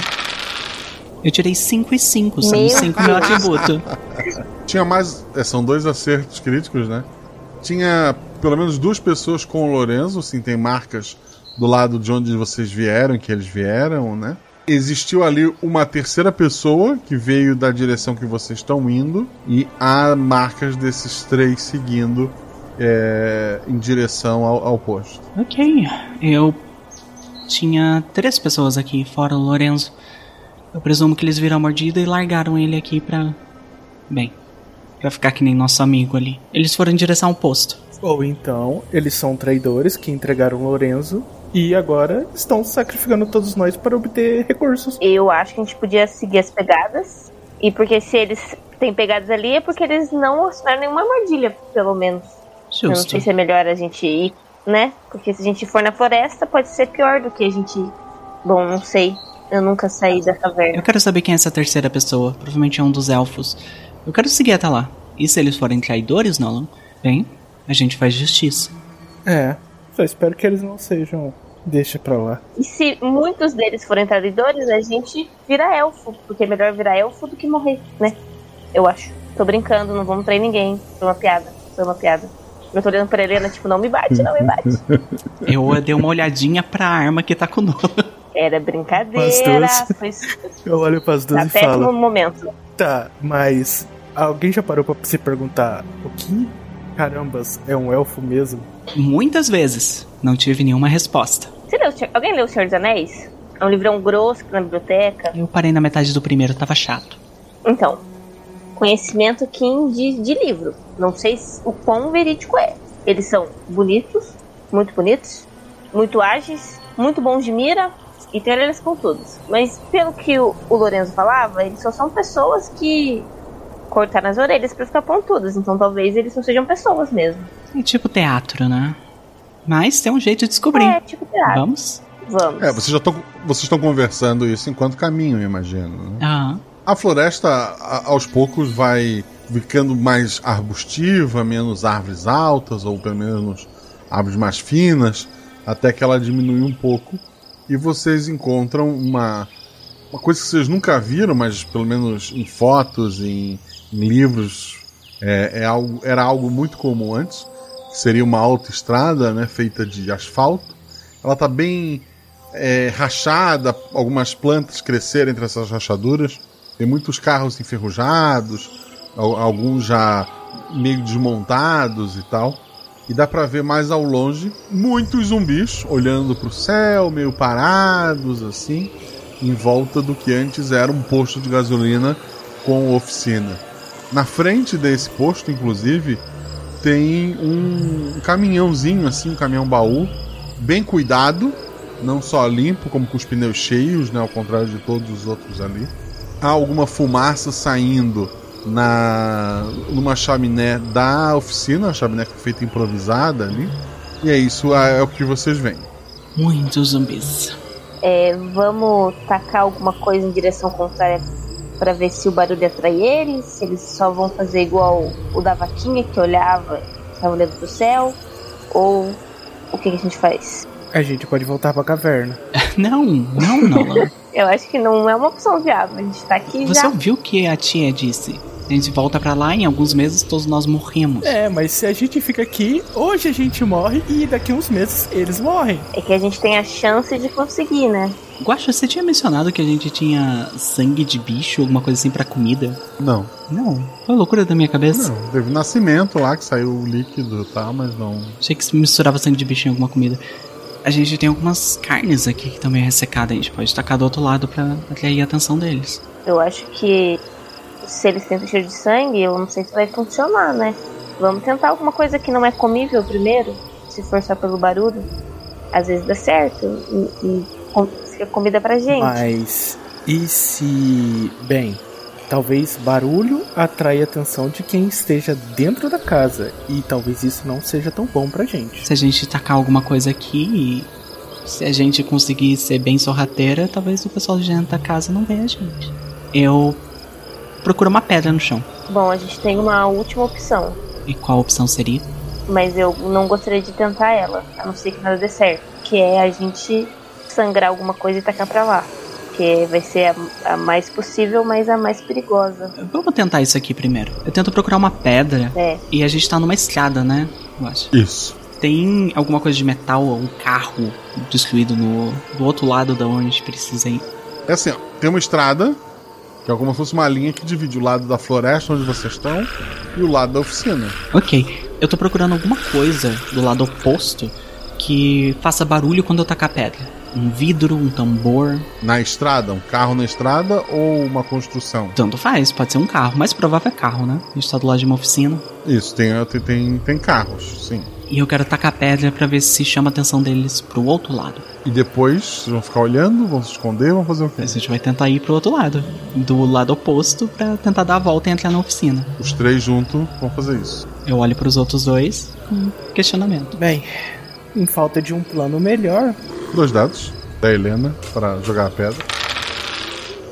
Speaker 4: Eu tirei 5 e 5, são
Speaker 1: Meu
Speaker 4: 5 meu atributo.
Speaker 1: Tinha mais. é, são dois acertos críticos, né? Tinha pelo menos duas pessoas com o Lorenzo, sim, tem marcas do lado de onde vocês vieram, que eles vieram, né? Existiu ali uma terceira pessoa que veio da direção que vocês estão indo, e há marcas desses três seguindo é, em direção ao, ao posto.
Speaker 4: Ok, eu tinha três pessoas aqui, fora o Lorenzo. Eu presumo que eles viram a mordida e largaram ele aqui pra. Bem, pra ficar que nem nosso amigo ali. Eles foram em direção ao posto.
Speaker 3: Ou então, eles são traidores que entregaram o Lourenço e agora estão sacrificando todos nós para obter recursos.
Speaker 2: Eu acho que a gente podia seguir as pegadas. E porque se eles têm pegadas ali é porque eles não acionaram nenhuma armadilha, pelo menos. Eu não
Speaker 4: Justo.
Speaker 2: sei se é melhor a gente ir, né? Porque se a gente for na floresta, pode ser pior do que a gente. Bom, não sei. Eu nunca saí da caverna.
Speaker 4: Eu quero saber quem é essa terceira pessoa. Provavelmente é um dos elfos. Eu quero seguir até lá. E se eles forem traidores, Nolan? Bem, a gente faz justiça.
Speaker 3: É, só espero que eles não sejam. Deixa pra lá.
Speaker 2: E se muitos deles forem traidores, a gente vira elfo. Porque é melhor virar elfo do que morrer, né? Eu acho. Tô brincando, não vamos trair ninguém. Foi uma piada. Foi uma piada. Eu tô olhando pra Helena, tipo, não me bate, não me bate.
Speaker 4: Eu dei uma olhadinha pra arma que tá com o Nolan.
Speaker 2: Era
Speaker 3: As
Speaker 2: brincadeira.
Speaker 3: duas.
Speaker 2: Foi
Speaker 3: Eu olho pras duas
Speaker 2: tá
Speaker 3: e falo:
Speaker 2: momento.
Speaker 3: Tá, mas alguém já parou pra se perguntar o que carambas é um elfo mesmo?
Speaker 4: Muitas vezes não tive nenhuma resposta.
Speaker 2: Você leu, alguém leu O Senhor dos Anéis? É um livrão grosso tá na biblioteca.
Speaker 4: Eu parei na metade do primeiro, tava chato.
Speaker 2: Então, conhecimento Kim de, de livro. Não sei se- o quão verídico é. Eles são bonitos, muito bonitos, muito ágeis, muito bons de mira e tem orelhas pontudas. Mas pelo que o, o Lorenzo falava, eles só são pessoas que cortaram as orelhas pra ficar pontudas. Então talvez eles não sejam pessoas mesmo.
Speaker 4: É tipo teatro, né? Mas tem um jeito de descobrir.
Speaker 2: É, tipo teatro.
Speaker 4: Vamos?
Speaker 2: Vamos.
Speaker 1: É, vocês já estão vocês estão conversando isso enquanto caminham, eu imagino. Né?
Speaker 4: Aham.
Speaker 1: A floresta, a- aos poucos, vai ficando mais arbustiva, menos árvores altas, ou pelo menos árvores mais finas, até que ela diminui um pouco. E vocês encontram uma, uma coisa que vocês nunca viram, mas pelo menos em fotos, em, em livros, é, é algo, era algo muito comum antes. Seria uma autoestrada né, feita de asfalto. Ela está bem é, rachada, algumas plantas cresceram entre essas rachaduras. Tem muitos carros enferrujados, al- alguns já meio desmontados e tal. E dá pra ver mais ao longe muitos zumbis olhando pro céu, meio parados assim, em volta do que antes era um posto de gasolina com oficina. Na frente desse posto, inclusive, tem um caminhãozinho assim, um caminhão baú, bem cuidado, não só limpo, como com os pneus cheios, né, ao contrário de todos os outros ali. Há alguma fumaça saindo na numa chaminé da oficina, a chaminé que foi feita improvisada ali. E é isso, é, é o que vocês veem.
Speaker 4: Muitos zumbis.
Speaker 2: É, vamos tacar alguma coisa em direção contrária pra ver se o barulho atrai eles, se eles só vão fazer igual o da vaquinha que olhava, estava olhando pro céu, ou o que, que a gente faz?
Speaker 3: A gente pode voltar pra caverna.
Speaker 4: Não, não, Nolan.
Speaker 2: Eu acho que não é uma opção viável, a gente tá aqui
Speaker 4: Você
Speaker 2: já.
Speaker 4: ouviu o que a tia disse? A gente volta pra lá, em alguns meses todos nós morremos.
Speaker 3: É, mas se a gente fica aqui, hoje a gente morre e daqui uns meses eles morrem.
Speaker 2: É que a gente tem a chance de conseguir, né?
Speaker 4: Guaxa, você tinha mencionado que a gente tinha sangue de bicho, alguma coisa assim pra comida?
Speaker 1: Não.
Speaker 4: Não. Foi loucura da minha cabeça.
Speaker 1: Não, teve nascimento lá que saiu o líquido e tal, mas não.
Speaker 4: Achei que se misturava sangue de bicho em alguma comida. A gente tem algumas carnes aqui que estão meio ressecadas. A gente pode tacar do outro lado pra atrair a atenção deles.
Speaker 2: Eu acho que se eles tentam cheiro de sangue, eu não sei se vai funcionar, né? Vamos tentar alguma coisa que não é comível primeiro, se for só pelo barulho. Às vezes dá certo e, e com- fica comida pra gente.
Speaker 3: Mas e se. Bem, talvez barulho atrai a atenção de quem esteja dentro da casa. E talvez isso não seja tão bom pra gente.
Speaker 4: Se a gente tacar alguma coisa aqui e se a gente conseguir ser bem sorrateira, talvez o pessoal de dentro da casa não veja a gente. Eu procuro uma pedra no chão.
Speaker 2: Bom, a gente tem uma última opção,
Speaker 4: E qual opção seria?
Speaker 2: mas eu não gostaria de tentar ela, a não ser que nada dê certo. Que é a gente sangrar alguma coisa e tacar pra lá. Que vai ser a, a mais possível, mas a mais perigosa.
Speaker 4: Vamos tentar isso aqui primeiro. Eu tento procurar uma pedra
Speaker 2: É.
Speaker 4: e a gente tá numa estrada, né? Eu acho.
Speaker 1: Isso.
Speaker 4: Tem alguma coisa de metal ou um carro destruído no do outro lado da onde a gente precisa ir?
Speaker 1: É assim, ó, tem uma estrada, que é como se fosse uma linha que divide o lado da floresta onde vocês estão e o lado da oficina.
Speaker 4: Ok, eu tô procurando alguma coisa do lado oposto que faça barulho quando eu tacar pedra. Um vidro, um tambor.
Speaker 1: Na estrada, um carro na estrada ou uma construção?
Speaker 4: Tanto faz, pode ser um carro, mas provável é carro, né? A gente tá do lado de uma oficina.
Speaker 1: Isso, tem, tem, tem carros, sim.
Speaker 4: E eu quero tacar pedra pra ver se chama a atenção deles pro outro lado.
Speaker 1: E depois vocês vão ficar olhando, vão se esconder, vão fazer o quê?
Speaker 4: A gente vai tentar ir pro outro lado, do lado oposto, pra tentar dar a volta e entrar na oficina.
Speaker 1: Os três juntos vão fazer isso.
Speaker 4: Eu olho pros outros dois com questionamento.
Speaker 3: Bem, em falta de um plano melhor,
Speaker 1: Dois dados da Helena para jogar a pedra.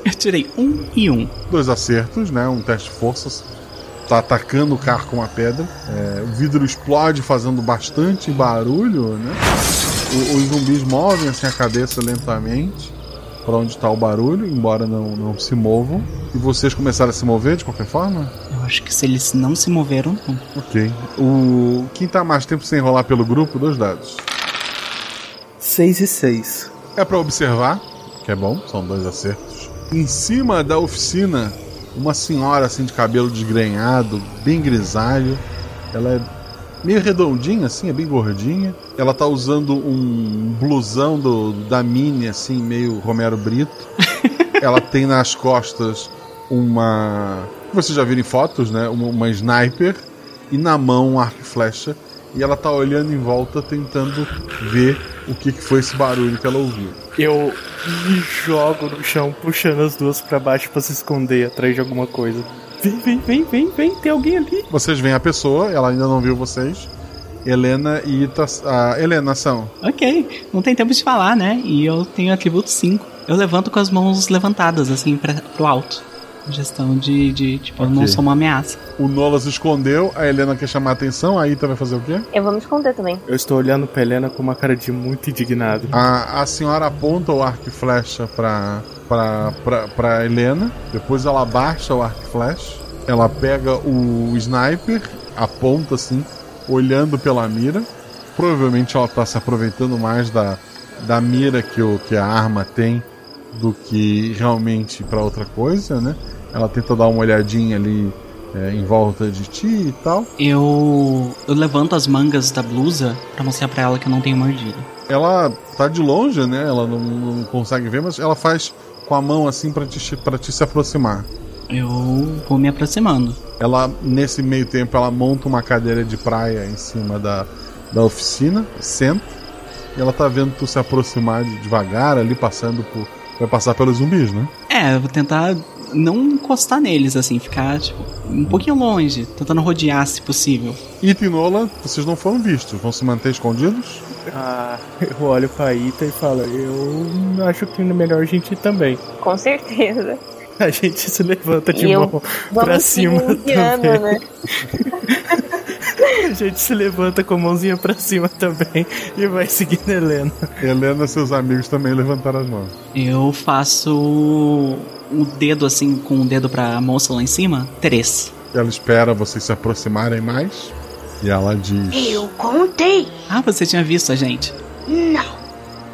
Speaker 4: Eu tirei um e um.
Speaker 1: Dois acertos, né? Um teste de forças. Tá atacando o carro com uma pedra. É, o vidro explode fazendo bastante barulho, né? O- os zumbis movem assim a cabeça lentamente para onde está o barulho, embora não, não se movam. E vocês começaram a se mover de qualquer forma?
Speaker 4: Eu acho que se eles não se moveram, não.
Speaker 1: Ok. O quem tá mais tempo sem rolar pelo grupo, dois dados.
Speaker 3: 6 e 6.
Speaker 1: É para observar, que é bom, são dois acertos. Em cima da oficina, uma senhora assim de cabelo desgrenhado, bem grisalho. Ela é meio redondinha, assim, é bem gordinha. Ela tá usando um blusão do, da Mini, assim, meio Romero Brito. ela tem nas costas uma. Vocês já viram em fotos, né? Uma, uma sniper e na mão um arco e flecha. E ela tá olhando em volta, tentando ver o que, que foi esse barulho que ela ouviu.
Speaker 3: Eu me jogo no chão, puxando as duas pra baixo pra se esconder atrás de alguma coisa. Vem, vem, vem, vem, vem, tem alguém ali.
Speaker 1: Vocês veem a pessoa, ela ainda não viu vocês. Helena e Ita. A Helena são.
Speaker 4: Ok, não tem tempo de falar, né? E eu tenho atributo 5. Eu levanto com as mãos levantadas, assim, pra, pro alto. Gestão de, de tipo, eu não sou uma ameaça.
Speaker 1: O Nola se escondeu, a Helena quer chamar a atenção, a Ita vai fazer o quê?
Speaker 2: Eu vou me esconder também.
Speaker 3: Eu estou olhando pra Helena com uma cara de muito indignado.
Speaker 1: A, a senhora aponta o arco e flecha pra, pra, pra, pra Helena, depois ela abaixa o arco e flecha, ela pega o sniper, aponta assim, olhando pela mira. Provavelmente ela tá se aproveitando mais da, da mira que, o, que a arma tem do que realmente pra outra coisa, né? Ela tenta dar uma olhadinha ali é, em volta de ti e tal.
Speaker 4: Eu, eu levanto as mangas da blusa pra mostrar pra ela que eu não tenho mordida.
Speaker 1: Ela tá de longe, né? Ela não, não consegue ver, mas ela faz com a mão assim pra te, pra te se aproximar.
Speaker 4: Eu vou me aproximando.
Speaker 1: Ela, nesse meio tempo, ela monta uma cadeira de praia em cima da, da oficina, senta, e ela tá vendo tu se aproximar de- devagar ali, passando por. Vai passar pelos zumbis, né?
Speaker 4: É, eu vou tentar não encostar neles, assim, ficar, tipo, um pouquinho longe, tentando rodear se possível.
Speaker 1: Ita e Nola, vocês não foram vistos, vão se manter escondidos?
Speaker 3: Ah, eu olho pra Ita e falo, eu acho que é melhor a gente ir também.
Speaker 2: Com certeza.
Speaker 3: A gente se levanta de
Speaker 2: E
Speaker 3: mão pra cima também.
Speaker 2: né?
Speaker 3: A gente se levanta com a mãozinha pra cima também e vai seguindo a Helena.
Speaker 1: Helena e seus amigos também levantaram as mãos.
Speaker 4: Eu faço o dedo, assim, com o dedo pra moça lá em cima, três.
Speaker 1: Ela espera vocês se aproximarem mais. E ela diz:
Speaker 12: Eu contei.
Speaker 4: Ah, você tinha visto a gente?
Speaker 12: Não.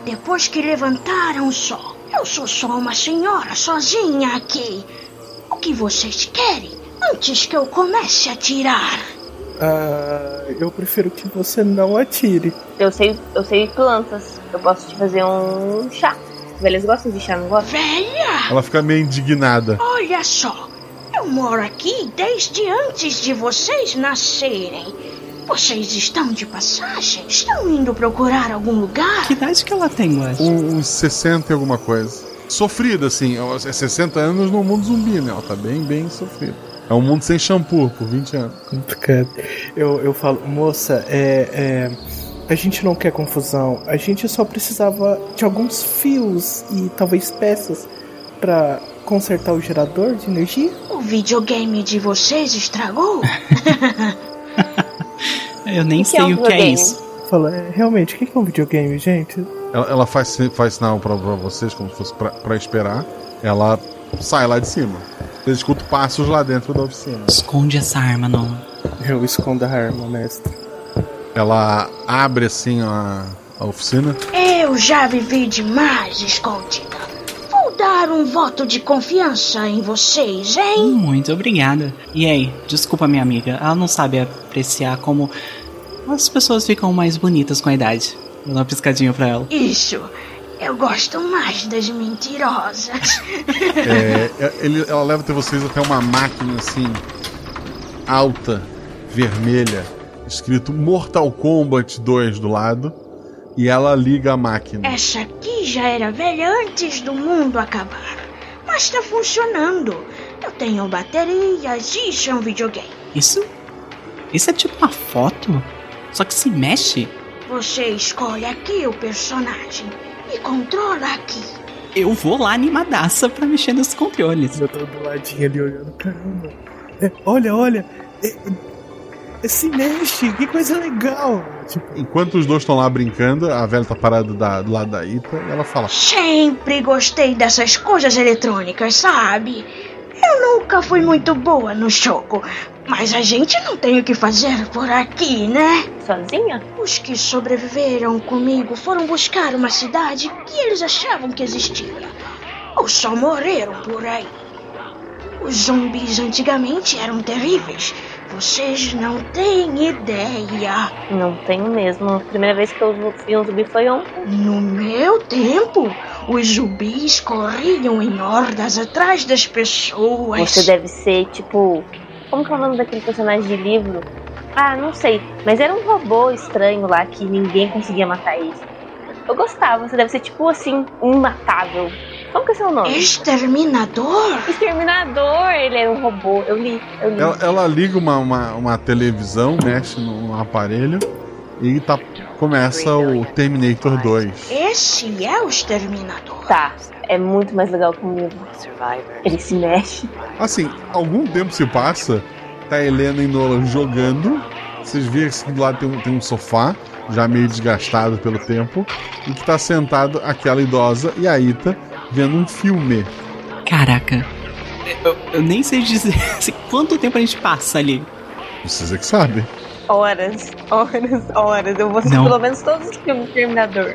Speaker 12: Depois que levantaram só. Eu sou só uma senhora sozinha aqui. O que vocês querem? Antes que eu comece a tirar.
Speaker 3: Ah, eu prefiro que você não atire.
Speaker 2: Eu sei, eu sei plantas. Eu posso te fazer um chá. Velhas gostam de chá, não gostam?
Speaker 12: Velha!
Speaker 1: Ela fica meio indignada.
Speaker 12: Olha só. Eu moro aqui desde antes de vocês nascerem. Vocês estão de passagem? Estão indo procurar algum lugar?
Speaker 4: Que idade que ela tem, Wes?
Speaker 1: Um- Uns 60 e alguma coisa. Sofrida, assim. É 60 anos no mundo zumbi, né? Ela tá bem, bem sofrida. É um mundo sem shampoo por 20 anos.
Speaker 3: Complicado. Eu, eu falo, moça, é, é, a gente não quer confusão. A gente só precisava de alguns fios e talvez peças pra consertar o gerador de energia.
Speaker 12: O videogame de vocês estragou?
Speaker 4: Eu nem
Speaker 3: que
Speaker 4: sei
Speaker 3: é um
Speaker 4: o que é
Speaker 3: videogame?
Speaker 4: isso.
Speaker 3: Fala, é, realmente, o que é um videogame, gente?
Speaker 1: Ela, ela faz, faz sinal pra, pra vocês, como se fosse pra, pra esperar. Ela sai lá de cima. Vocês escutam passos lá dentro da oficina.
Speaker 4: Esconde essa arma, não.
Speaker 3: Eu escondo a arma, mestre.
Speaker 1: Ela abre assim a, a oficina.
Speaker 12: Eu já vivi demais, escondida. Dar um voto de confiança em vocês, hein?
Speaker 4: Muito obrigada. E aí, desculpa minha amiga, ela não sabe apreciar como as pessoas ficam mais bonitas com a idade. Vou dar uma piscadinha pra ela.
Speaker 12: Isso. Eu gosto mais das mentirosas.
Speaker 1: É, ele- ela leva até vocês até uma máquina assim, alta, vermelha, escrito Mortal Kombat 2 do lado. E ela liga a máquina.
Speaker 12: Essa aqui já era velha antes do mundo acabar. Mas tá funcionando. Eu tenho baterias, isso é um videogame.
Speaker 4: Isso? Isso é tipo uma foto? Só que se mexe?
Speaker 12: Você escolhe aqui o personagem e controla aqui.
Speaker 4: Eu vou lá animadaça pra mexer nos controles.
Speaker 3: Eu tô do ladinho ali olhando, caramba. É, olha, olha. É, é, se mexe, que coisa legal. Tipo,
Speaker 1: Enquanto os dois estão lá brincando, a velha tá parada da- do lado da Ita e ela fala:
Speaker 12: Sempre gostei dessas coisas eletrônicas, sabe? Eu nunca fui muito boa no jogo, mas a gente não tem o que fazer por aqui, né?
Speaker 2: Sozinha?
Speaker 12: Os que sobreviveram comigo foram buscar uma cidade que eles achavam que existia. Ou só morreram por aí. Os zumbis antigamente eram terríveis. Vocês não têm ideia.
Speaker 2: Não tenho mesmo. A primeira vez que eu vi um zumbi foi ontem.
Speaker 12: No meu tempo, os zumbis corriam em hordas atrás das pessoas.
Speaker 2: Você deve ser tipo. Como que é o nome daquele personagem de livro? Ah, não sei. Mas era um robô estranho lá que ninguém conseguia matar ele. Eu gostava. Você deve ser tipo assim, imatável. Como que é seu nome?
Speaker 12: Exterminador?
Speaker 2: Exterminador! Ele era um robô. Eu li. Eu li.
Speaker 1: Ela, ela liga uma, uma, uma televisão, mexe no, no aparelho e tá, começa o Terminator 2.
Speaker 12: Esse é o Exterminador.
Speaker 2: Tá. É muito mais legal que o livro. Ele se mexe.
Speaker 1: Assim, algum tempo se passa, tá a Helena e Nolan jogando. Vocês veem que do lado tem um, tem um sofá, já meio desgastado pelo tempo, e que tá sentado aquela idosa e a Ita vendo um filme.
Speaker 4: Caraca. Eu, eu nem sei dizer assim, quanto tempo a gente passa ali.
Speaker 1: Vocês é que sabem.
Speaker 2: Horas, horas, horas. Eu vou assistir
Speaker 4: Não.
Speaker 2: pelo menos todos os filmes do Terminador.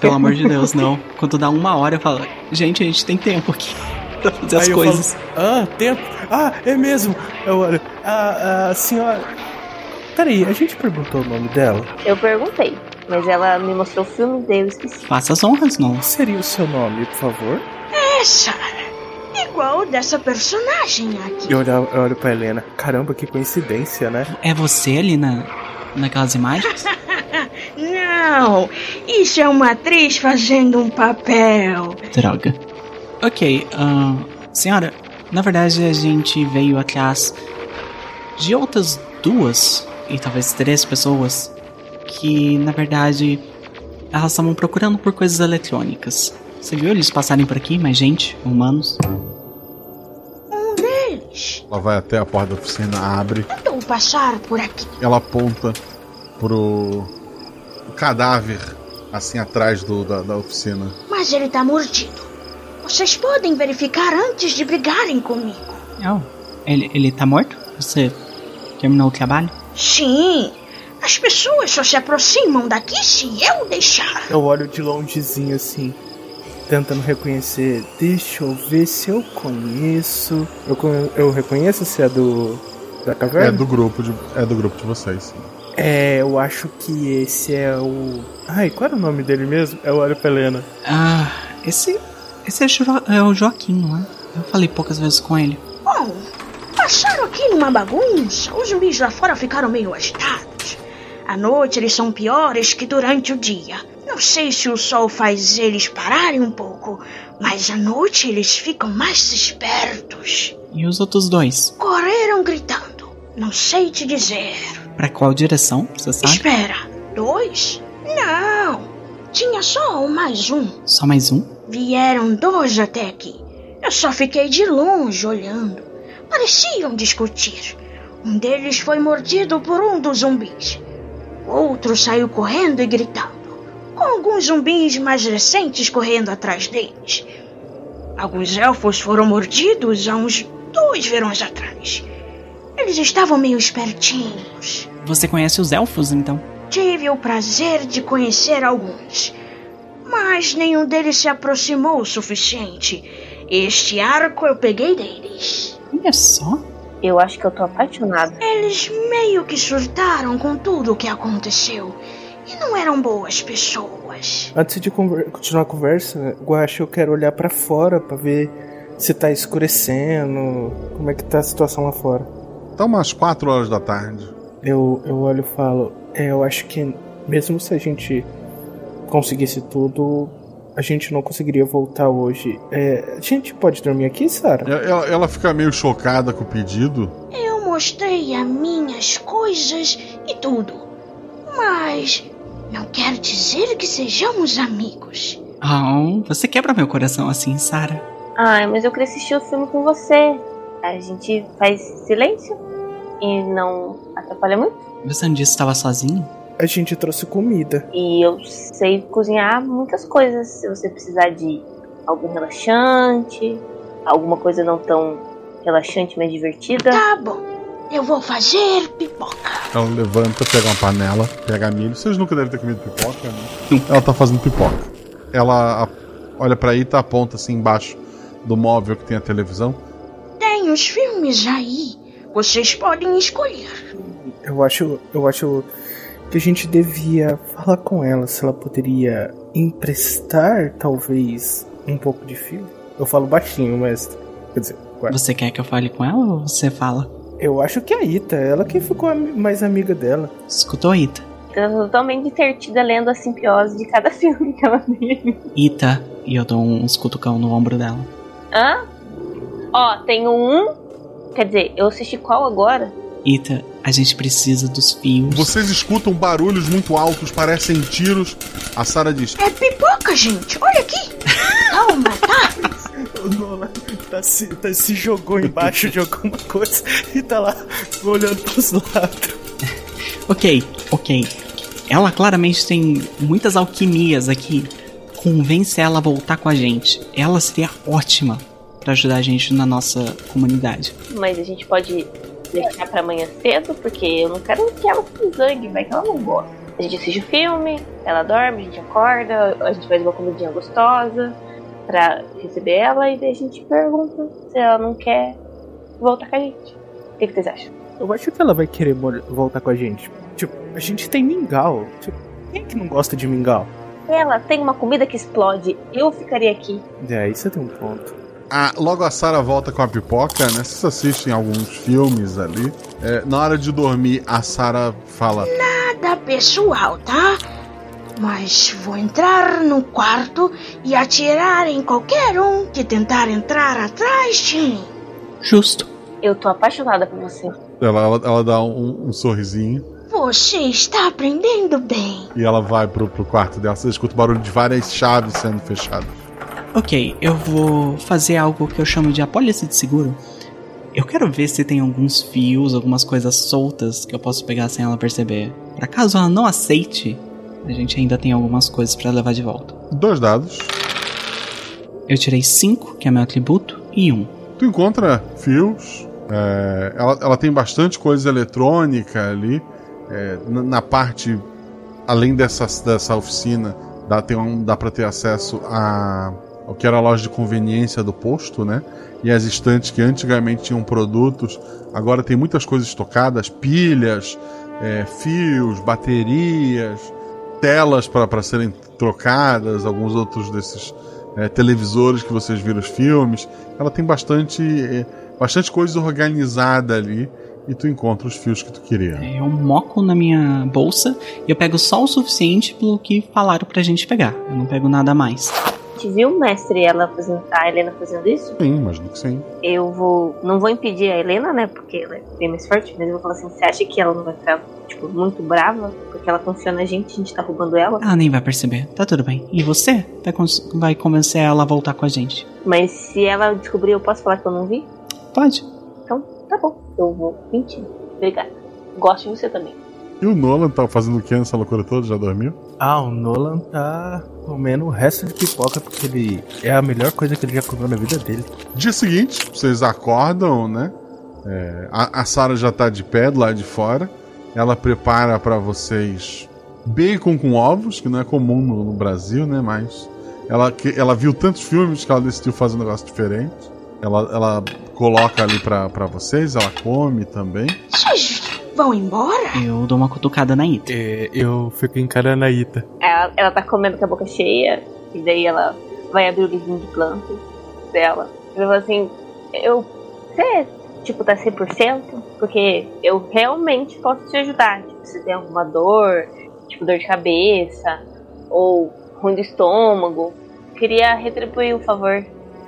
Speaker 4: Pelo amor de Deus, não. Quando dá uma hora, eu falo, gente, a gente tem tempo aqui pra fazer as
Speaker 3: Aí eu
Speaker 4: coisas.
Speaker 3: falo, ah, tempo? Ah, é mesmo. Eu olho, ah, a senhora. Peraí, a gente perguntou o nome dela?
Speaker 2: Eu perguntei, mas ela me mostrou o filme dele, eu esqueci.
Speaker 4: Faça as honras, não.
Speaker 3: Seria o seu nome, por favor?
Speaker 12: É, Sarah. Igual dessa personagem aqui.
Speaker 3: E eu olho, eu olho pra Helena. Caramba, que coincidência, né?
Speaker 4: É você ali na, naquelas imagens?
Speaker 12: Não, isso é uma atriz fazendo um papel.
Speaker 4: Droga. Ok, ahn, senhora, na verdade a gente veio atrás de outras duas e talvez três pessoas que, na verdade, elas estavam procurando por coisas eletrônicas. Você viu eles passarem por aqui, mais gente, humanos?
Speaker 12: Um deles
Speaker 1: Ela vai até a porta da oficina, abre,
Speaker 12: tentou passar por aqui.
Speaker 1: ela aponta pro o cadáver assim atrás do, da, da oficina.
Speaker 12: Mas ele tá mordido. Vocês podem verificar antes de brigarem comigo.
Speaker 4: Oh, ele, ele tá morto? Você terminou o trabalho?
Speaker 12: Sim, as pessoas só se aproximam daqui se eu deixar.
Speaker 3: Eu olho de longezinho assim, tentando reconhecer. Deixa eu ver se eu conheço. Eu, eu reconheço se é do. da caverna?
Speaker 1: É do grupo de, é do grupo de vocês. sim.
Speaker 3: É, eu acho que esse é o. Ai, qual era o nome dele mesmo? Eu olho pra Helena.
Speaker 4: Ah, esse. Esse é, Jo- é o Joaquim, não é? Eu falei poucas vezes com ele.
Speaker 12: Bom, passaram aqui numa bagunça. Os zumbis lá fora ficaram meio agitados. À noite eles são piores que durante o dia. Não sei se o sol faz eles pararem um pouco, mas à noite eles ficam mais espertos.
Speaker 4: E os outros dois?
Speaker 12: Correram gritando. Não sei te dizer.
Speaker 4: Pra qual direção? Você sabe?
Speaker 12: Espera, dois? Não. Tinha só mais um.
Speaker 4: Só mais um?
Speaker 12: Vieram dois até aqui. Eu só fiquei de longe olhando. Pareciam discutir. Um deles foi mordido por um dos zumbis. Outro saiu correndo e gritando, com alguns zumbis mais recentes correndo atrás deles. Alguns elfos foram mordidos há uns dois verões atrás. Eles estavam meio espertinhos.
Speaker 4: Você conhece os elfos, então?
Speaker 12: Tive o prazer de conhecer alguns, mas nenhum deles se aproximou o suficiente. Este arco eu peguei deles.
Speaker 4: Olha só.
Speaker 2: Eu acho que eu tô apaixonada.
Speaker 12: Eles meio que surtaram com tudo o que aconteceu e não eram boas pessoas.
Speaker 3: Antes de conver- continuar a conversa, Guaxa, eu quero olhar pra fora pra ver se tá escurecendo, como é que tá a situação lá fora.
Speaker 1: Tá umas 4 horas da tarde.
Speaker 3: Eu, eu olho e falo, é, eu acho que mesmo se a gente conseguisse tudo, a gente não conseguiria voltar hoje. É, a gente pode dormir aqui, Sara?
Speaker 1: Ela, ela fica meio chocada com o pedido.
Speaker 12: Eu mostrei as minhas coisas e tudo, mas não quer dizer que sejamos amigos.
Speaker 4: Oh, você quebra meu coração assim, Sarah.
Speaker 2: Ai, mas eu queria assistir o filme com você. A gente faz silêncio e não atrapalha muito.
Speaker 4: Você não disse que estava sozinho?
Speaker 3: A gente trouxe comida.
Speaker 2: E eu sei cozinhar muitas coisas. Se você precisar de algum relaxante, alguma coisa não tão relaxante, mas divertida.
Speaker 12: Tá bom, eu vou fazer pipoca.
Speaker 1: Ela levanta, pega uma panela, pega milho. Vocês nunca devem ter comido pipoca, né? Ela tá fazendo pipoca. Ela olha pra Ita, aponta assim embaixo do móvel que tem a televisão.
Speaker 12: Tenho vários filmes aí. Vocês podem escolher.
Speaker 3: Eu acho, eu acho que a gente devia falar com ela se ela poderia emprestar, talvez, um pouco de filme. Eu falo baixinho, mas. Quer dizer, ué.
Speaker 4: Você quer que eu fale com ela ou você fala?
Speaker 3: eu acho que é a Ita, ela que ficou mais amiga dela.
Speaker 4: Escutou, Ita?
Speaker 2: Eu tô totalmente entretida lendo a simbiose de cada filme que ela tem.
Speaker 4: Ita. E eu dou uns cutucão no ombro dela.
Speaker 2: Hã? Ó, tem um. Quer dizer, eu assisti qual agora?
Speaker 4: Ita, a gente precisa dos fios.
Speaker 1: Vocês escutam barulhos muito altos, parecem tiros. A Sarah diz:
Speaker 12: É pipoca, gente. Olha aqui. Calma, tá?
Speaker 3: O Nolan tá se, tá- se jogou embaixo de alguma coisa e tá lá olhando pros lados.
Speaker 4: Ok, ok. Ela claramente tem muitas alquimias aqui. Convence ela a voltar com a gente. Ela seria ótima pra ajudar a gente na nossa comunidade.
Speaker 2: Mas a gente pode deixar pra amanhã cedo, porque eu não quero que ela se zangue, vai que ela não gosta. A gente assiste o filme, ela dorme, a gente acorda, a gente faz uma comidinha gostosa pra receber ela e daí a gente pergunta se ela não quer voltar com a gente. O que, que vocês acham?
Speaker 3: Eu acho que ela vai querer voltar com a gente. Tipo, a gente tem mingau. Tipo, quem que não gosta de mingau?
Speaker 2: Ela tem uma comida que explode, eu ficaria aqui.
Speaker 3: É, aí você tem um ponto.
Speaker 1: Ah, logo a Sarah volta com a pipoca, né? Vocês assistem alguns filmes ali. É, na hora de dormir, a Sarah fala:
Speaker 12: Nada pessoal, tá? Mas vou entrar no quarto e atirar em qualquer um que tentar entrar atrás de mim.
Speaker 4: Justo.
Speaker 2: Eu tô apaixonada por você.
Speaker 1: Ela, ela, ela dá um, um sorrisinho
Speaker 12: Você está aprendendo bem.
Speaker 1: e ela vai pro, pro quarto dela. Você escuta o barulho de várias chaves sendo fechadas.
Speaker 4: Ok, eu vou fazer algo que eu chamo de apólice de seguro. Eu quero ver se tem alguns fios, algumas coisas soltas que eu posso pegar sem ela perceber. Pra caso ela não aceite, a gente ainda tem algumas coisas pra levar de volta.
Speaker 1: Dois dados.
Speaker 4: Eu tirei 5, que é meu atributo, e 1. Um.
Speaker 1: Tu encontra fios. é, ela, ela tem bastante coisa eletrônica ali. é, na, na parte. Além dessa, dessa oficina, dá, tem um, dá pra ter acesso a, ao que era a loja de conveniência do posto, né? E as estantes que antigamente tinham produtos, agora tem muitas coisas estocadas: pilhas, é, fios, baterias, telas para serem trocadas, alguns outros desses é, televisores que vocês viram os filmes. Ela tem bastante, é, bastante coisa organizada ali e tu encontra os fios que tu queria.
Speaker 4: Eu moco na minha bolsa e eu pego só o suficiente pelo que falaram pra gente pegar. Eu não pego nada mais.
Speaker 2: Gente viu o mestre ela fazendo, a Helena fazendo isso?
Speaker 1: Sim, imagino que sim.
Speaker 2: Eu vou. Não vou impedir a Helena, né? Porque ela é bem mais forte, mas eu vou falar assim: você acha que ela não vai ficar, tipo, muito brava? Porque ela confia na gente, a gente tá roubando ela?
Speaker 4: Ela nem vai perceber. Tá tudo bem. E você vai, vai convencer ela a voltar com a gente?
Speaker 2: Mas se ela descobrir, eu posso falar que eu não vi?
Speaker 4: Pode.
Speaker 2: Então, tá bom. Eu vou mentir. Obrigada. Gosto de você também.
Speaker 1: E o Nolan tá fazendo o que nessa loucura toda? Já dormiu?
Speaker 3: Ah, o Nolan tá comendo o resto de pipoca porque ele é a melhor coisa que ele já comeu na vida dele.
Speaker 1: Dia seguinte, vocês acordam, né? É, a, a Sarah já tá de pé do lado de fora. Ela prepara para vocês bacon com ovos, que não é comum no, no Brasil, né? Mas ela, que- ela viu tantos filmes que ela decidiu fazer um negócio diferente. Ela, ela coloca ali pra pra vocês, ela come também.
Speaker 12: Vão embora?
Speaker 4: Eu dou uma cutucada na Ita.
Speaker 3: É, eu fico encarando a Ita.
Speaker 2: Ela, ela tá comendo com a boca cheia, e daí ela vai abrir o livrinho de plantas dela. E ela fala assim: Eu. Você, tipo, tá 100%? Porque eu realmente posso te ajudar. Tipo, se tem alguma dor, tipo, dor de cabeça, ou ruim do estômago. Queria retribuir o favor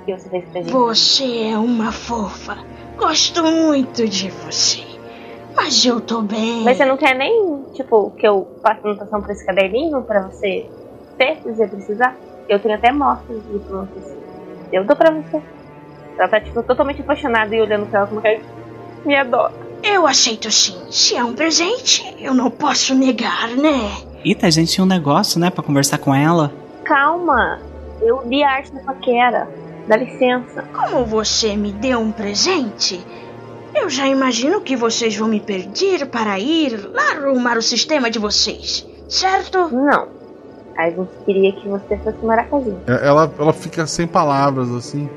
Speaker 2: que você fez pra gente.
Speaker 12: Você é uma fofa. Gosto muito de você. Mas eu tô bem.
Speaker 2: Mas você não quer nem, tipo, que eu faça anotação pra esse caderninho pra você ter, se você precisar? Eu tenho até mostras de plantas. Eu dou pra você. Ela tá, tipo, totalmente apaixonada e olhando pra ela como que me adora.
Speaker 12: Eu aceito sim. Se é um presente, eu não posso negar, né?
Speaker 4: Ita, a gente tinha um negócio, né, pra conversar com ela.
Speaker 2: Calma, eu li a arte da paquera. Dá licença.
Speaker 12: Como você me deu um presente, eu já imagino que vocês vão me pedir para ir lá arrumar o sistema de vocês, certo?
Speaker 2: Não. A gente queria que você fosse maracajinho.
Speaker 1: É, Ela, ela fica sem palavras, assim.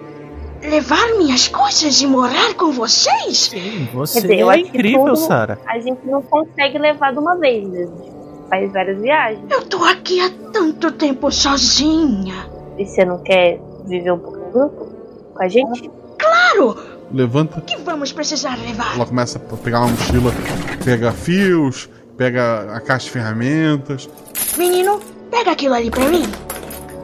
Speaker 12: levar minhas coisas e morar com vocês?
Speaker 3: Você
Speaker 2: Quer dizer,
Speaker 3: é incrível, Sara.
Speaker 2: A gente não consegue levar de uma vez, né? A gente faz várias viagens.
Speaker 12: Eu tô aqui há tanto tempo sozinha.
Speaker 2: E você não quer viver um pouco grupo com a gente?
Speaker 12: Claro!
Speaker 1: Levanta.
Speaker 12: que vamos precisar levar?
Speaker 1: Ela começa a pegar uma mochila, pega fios, pega a caixa de ferramentas.
Speaker 12: Menino, pega aquilo ali pra mim.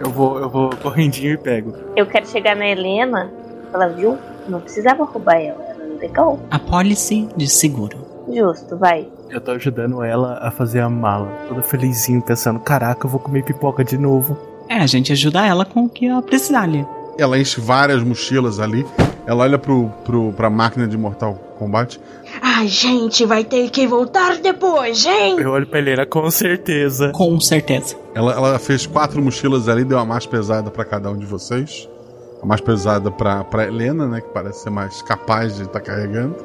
Speaker 3: Eu vou, eu vou correndinho e pego.
Speaker 2: Eu quero chegar na Helena. Ela viu? Não precisava roubar ela. Era legal.
Speaker 4: A pólice de seguro.
Speaker 2: Justo, vai.
Speaker 3: Eu tô ajudando ela a fazer a mala. Toda felizinho, pensando, caraca, eu vou comer pipoca de novo.
Speaker 4: É, a gente ajuda ela com o que ela precisar ali.
Speaker 1: Ela enche várias mochilas ali. Ela olha pro, pro, pra máquina de Mortal Kombat.
Speaker 12: A gente vai ter que voltar depois, hein?
Speaker 3: Eu olho pra Helena com certeza.
Speaker 4: Com certeza.
Speaker 1: Ela, ela fez quatro mochilas ali, deu a mais pesada pra cada um de vocês. A mais pesada pra, pra Helena, né? Que parece ser mais capaz de estar carregando.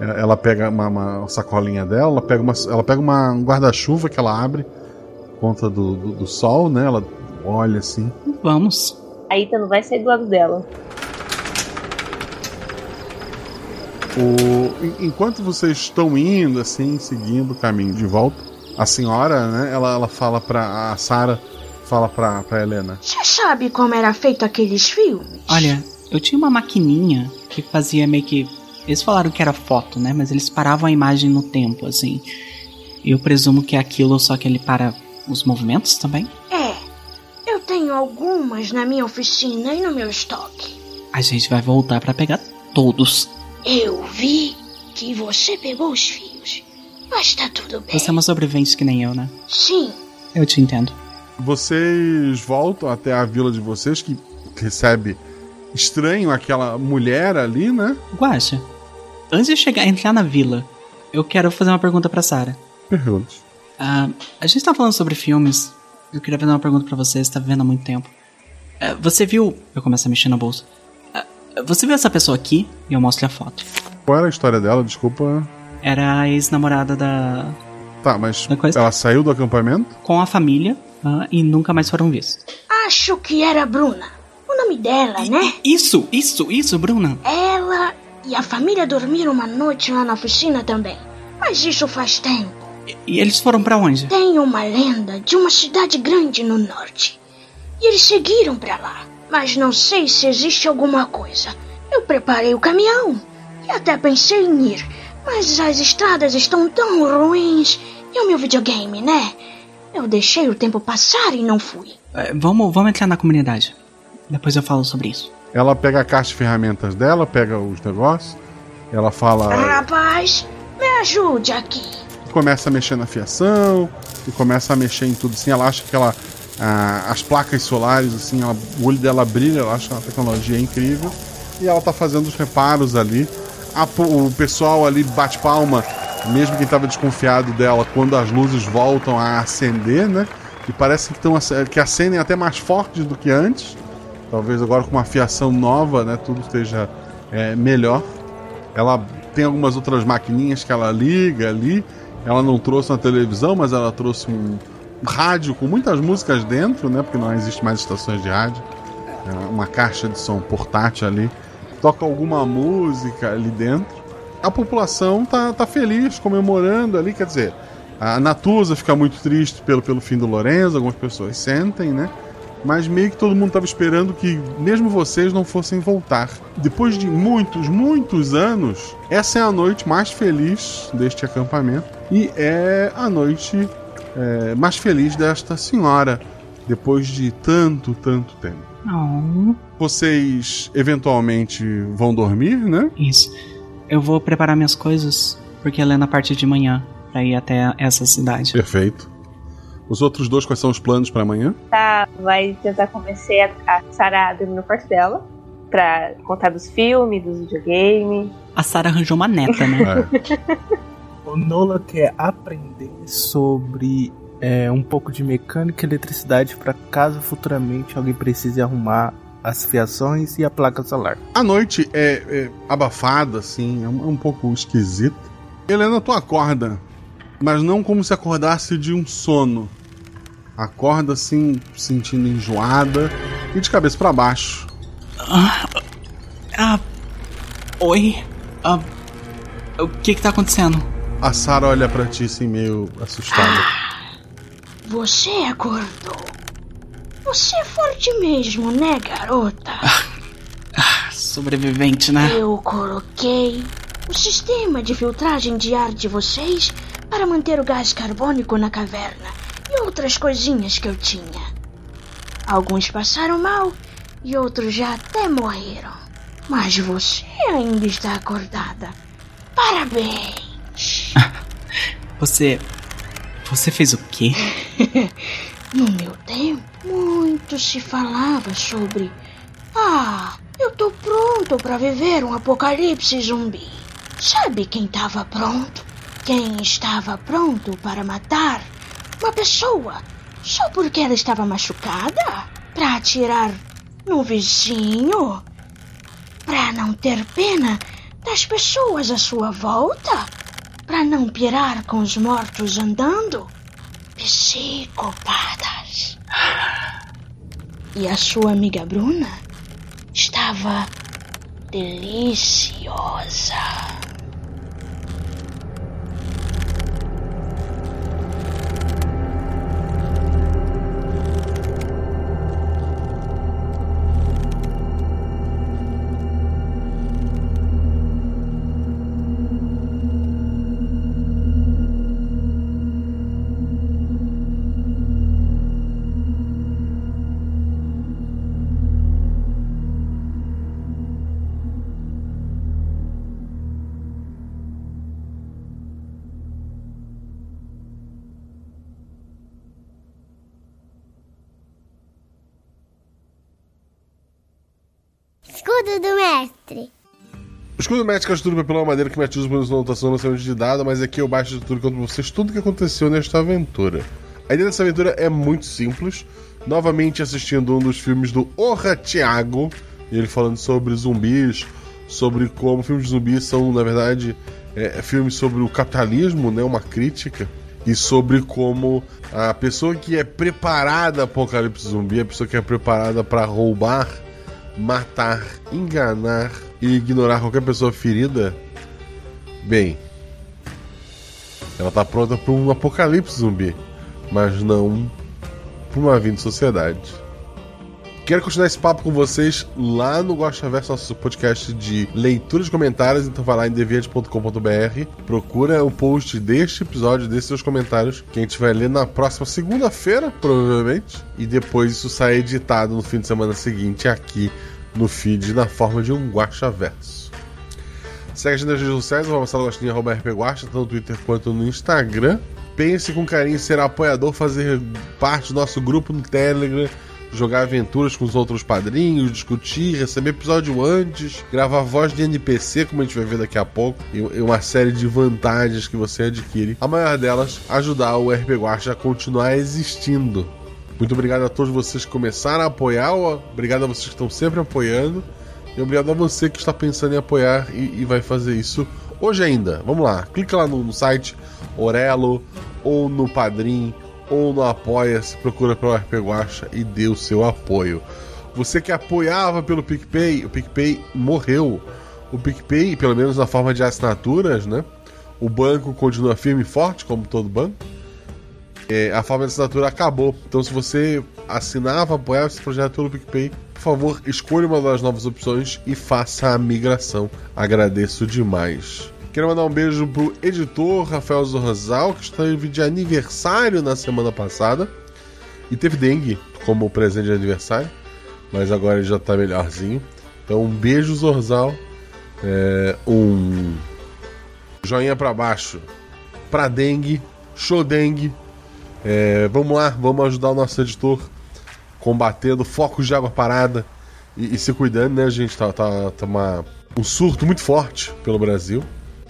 Speaker 1: É, Ela pega uma, uma sacolinha dela, ela pega, uma, ela pega uma, um guarda-chuva que ela abre por conta do, do, do sol, né? Ela olha assim.
Speaker 4: Vamos.
Speaker 2: A Ita não vai sair do lado dela.
Speaker 1: O, en- enquanto vocês estão indo, assim, seguindo o caminho de volta, a senhora, né? Ela, ela fala pra. A Sara fala pra, pra Helena.
Speaker 12: Você sabe como era feito aqueles filmes?
Speaker 4: Olha, eu tinha uma maquininha que fazia meio que. Eles falaram que era foto, né? Mas eles paravam a imagem no tempo, assim. E eu presumo que é aquilo, só que ele para os movimentos também.
Speaker 12: Tenho algumas na minha oficina e no meu estoque.
Speaker 4: A gente vai voltar pra pegar todos.
Speaker 12: Eu vi que você pegou os fios. Mas tá tudo bem.
Speaker 4: Você é uma sobrevivente que nem eu, né?
Speaker 12: Sim.
Speaker 4: Eu te entendo.
Speaker 1: Vocês voltam até a vila de vocês, que recebe estranho aquela mulher ali, né?
Speaker 4: Guaxa, antes de chegar, entrar na vila, eu quero fazer uma pergunta pra Sarah.
Speaker 1: Pergunte.
Speaker 4: Ah, a gente tá falando sobre filmes. Eu queria fazer uma pergunta pra você, você tá vivendo há muito tempo. Ah, você viu. Eu começo a mexer na bolsa. Ah, você viu essa pessoa aqui? E eu mostro a foto.
Speaker 1: Qual era a história dela? Desculpa.
Speaker 4: Era a ex-namorada da.
Speaker 1: Tá, mas
Speaker 4: Da coisa?
Speaker 1: ela saiu do acampamento?
Speaker 4: com a família ah, e nunca mais foram vistos.
Speaker 12: Acho que era Bruna. O nome dela, né?
Speaker 4: Isso, isso, isso, Bruna.
Speaker 12: Ela e a família dormiram uma noite lá na oficina também. Mas isso faz tempo.
Speaker 4: E eles foram pra onde?
Speaker 12: Tem uma lenda de uma cidade grande no norte. E eles seguiram pra lá. Mas não sei se existe alguma coisa. Eu preparei o caminhão e até pensei em ir. Mas as estradas estão tão ruins. E o meu videogame, né? Eu deixei o tempo passar e não fui.
Speaker 4: Eh, vamos, vamos entrar na comunidade. Depois eu falo sobre isso.
Speaker 1: Ela pega a caixa de ferramentas dela, pega os negócios. Ela fala.
Speaker 12: Rapaz, me ajude aqui.
Speaker 1: Começa a mexer na fiação e começa a mexer em tudo assim. Ela acha que ela, ah, as placas solares, assim, ela- o olho dela brilha, ela acha a tecnologia incrível. E ela tá fazendo os reparos ali. A o pessoal ali bate palma, mesmo quem tava desconfiado dela, quando as luzes voltam a acender, né? E parece que, tão, que acendem até mais fortes do que antes. Talvez agora com uma fiação nova, né? Tudo esteja é, melhor. Ela tem algumas outras maquininhas que ela liga ali. Ela não trouxe uma televisão, mas ela trouxe um rádio com muitas músicas dentro, né? Porque não existe mais estações de rádio. É uma caixa de som portátil ali. Toca alguma música ali dentro. A população tá, tá feliz, comemorando ali. Quer dizer, a Natuza fica muito triste pelo, pelo fim do Lorenzo. Algumas pessoas sentem, né? Mas meio que todo mundo estava esperando que mesmo vocês não fossem voltar. Depois de muitos, muitos anos, essa é a noite mais feliz deste acampamento. E é a noite é, mais feliz desta senhora. Depois de tanto, tanto tempo.
Speaker 4: Oh.
Speaker 1: Vocês eventualmente vão dormir, né?
Speaker 4: Isso. Eu vou preparar minhas coisas, porque ela é na parte de manhã, pra ir até essa cidade.
Speaker 1: Perfeito. Os outros dois, quais são os planos para amanhã?
Speaker 2: Tá, vai tentar convencer a, a Sarah a dormir no quarto dela. Pra contar dos filmes, dos videogames.
Speaker 4: A Sarah arranjou uma neta, né?
Speaker 3: O Nola quer aprender sobre é, um pouco de mecânica e eletricidade para caso futuramente alguém precise arrumar as fiações e a placa solar.
Speaker 1: A noite é, é abafada, assim, é um, é um pouco esquisita. Helena, tu acorda, mas não como se acordasse de um sono. Acorda assim, sentindo enjoada e de cabeça para baixo.
Speaker 4: Oi? Ah, o que que tá acontecendo?
Speaker 13: A Sarah olha pra ti assim, meio assustada.
Speaker 12: Você acordou. Você é forte mesmo, né, garota?
Speaker 4: Sobrevivente, né?
Speaker 12: Eu coloquei o sistema de filtragem de ar de vocês para manter o gás carbônico na caverna e outras coisinhas que eu tinha. Alguns passaram mal e outros já até morreram. Mas você ainda está acordada. Parabéns!
Speaker 4: Você. Você fez o quê?
Speaker 12: no meu tempo, muito se falava sobre. Ah, eu tô pronto para viver um apocalipse zumbi. Sabe quem estava pronto? Quem estava pronto para matar uma pessoa só porque ela estava machucada? Para atirar no vizinho? Para não ter pena das pessoas à sua volta? Para não pirar com os mortos andando? Psicopatas. E a sua amiga Bruna estava deliciosa.
Speaker 14: Escudo do mestre.
Speaker 13: O escudo médico é estudo pela maneira que me ativa por anotação no lançamento de dado, mas aqui eu baixo de tudo contra vocês tudo que aconteceu nesta aventura. A ideia dessa aventura é muito simples. Novamente assistindo um dos filmes do Orra Thiago, ele falando sobre zumbis, sobre como filmes de zumbis são, na verdade, é, filmes sobre o capitalismo, né, uma crítica, e sobre como a pessoa que é preparada para o apocalipse zumbi, a pessoa que é preparada para roubar, matar, enganar e ignorar qualquer pessoa ferida, bem, ela tá pronta para um apocalipse zumbi, mas não para uma vida de sociedade. Quero continuar esse papo com vocês lá no Gosta Verso, nosso podcast de leitura de comentários. Então vai lá em deviante.com.br, procura o post deste episódio, desses seus comentários, que a gente vai ler na próxima segunda-feira, provavelmente. E depois isso sai editado no fim de semana seguinte aqui no feed na forma de um Guacha Verso. Segue a gente nas redes sociais, Marcelo Gostinho, tanto no Twitter quanto no Instagram. Pense com carinho em ser apoiador, fazer parte do nosso grupo no Telegram, jogar aventuras com os outros padrinhos, discutir, receber episódio antes, gravar voz de NPC, como a gente vai ver daqui a pouco, e uma série de vantagens que você adquire. A maior delas, ajudar o RP Guacha a continuar existindo. Muito obrigado a todos vocês que começaram a apoiar, obrigado a vocês que estão sempre apoiando, e obrigado a você que está pensando em apoiar e, e vai fazer isso hoje ainda. Vamos lá, clica lá no, no site Orelo, ou no Padrim, ou no Apoia-se, procura pelo RP Guacha e dê o seu apoio. Você que apoiava pelo PicPay, o PicPay morreu. O PicPay, pelo menos na forma de assinaturas, né? O banco continua firme e forte, como todo banco. É, a forma de assinatura acabou. Então, se você assinava, apoiava esse projeto pelo PicPay, por favor, escolha uma das novas opções e faça a migração. Agradeço demais. Quero mandar um beijo pro editor Rafael Zorzal, que esteve de aniversário na semana passada. E teve dengue como presente de aniversário. Mas agora ele já tá melhorzinho. Então um beijo, Zorzal. É, um joinha para baixo pra dengue. Show dengue. É, vamos lá, vamos ajudar o nosso editor combatendo focos de água parada e, e se cuidando, né, gente? Tá, tá, tá uma, um surto muito forte pelo Brasil.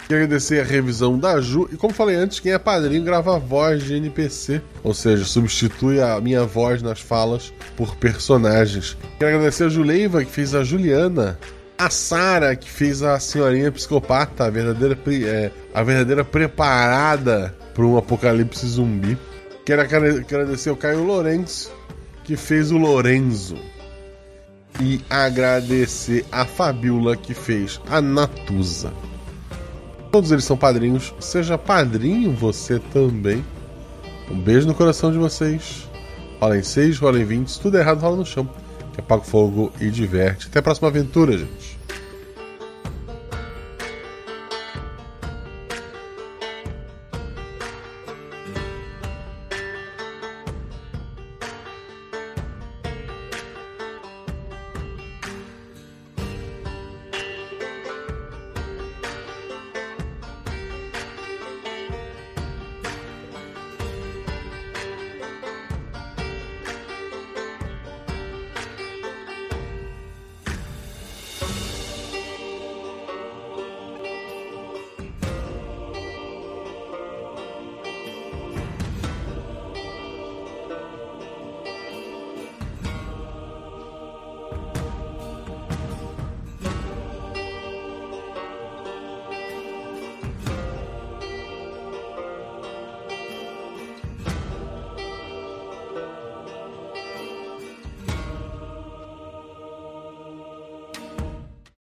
Speaker 13: Quero agradecer a revisão da Ju. E como falei antes, quem é padrinho grava a voz de NPC. Ou seja, substitui a minha voz nas falas por personagens. Quero agradecer a Juleiva, que fez a Juliana. A Sara, que fez a senhorinha psicopata, a verdadeira, é, a verdadeira preparada para um apocalipse zumbi. Quero agradecer ao Caio Lourenço, que fez o Lorenzo. e agradecer a Fabiola que fez a Natuza. Todos eles são padrinhos. Seja padrinho você também. Um beijo no coração de vocês. Rola em 6, rola em 20. Se tudo errado, rola no chão. Que apaga o fogo e diverte. Até a próxima aventura, gente.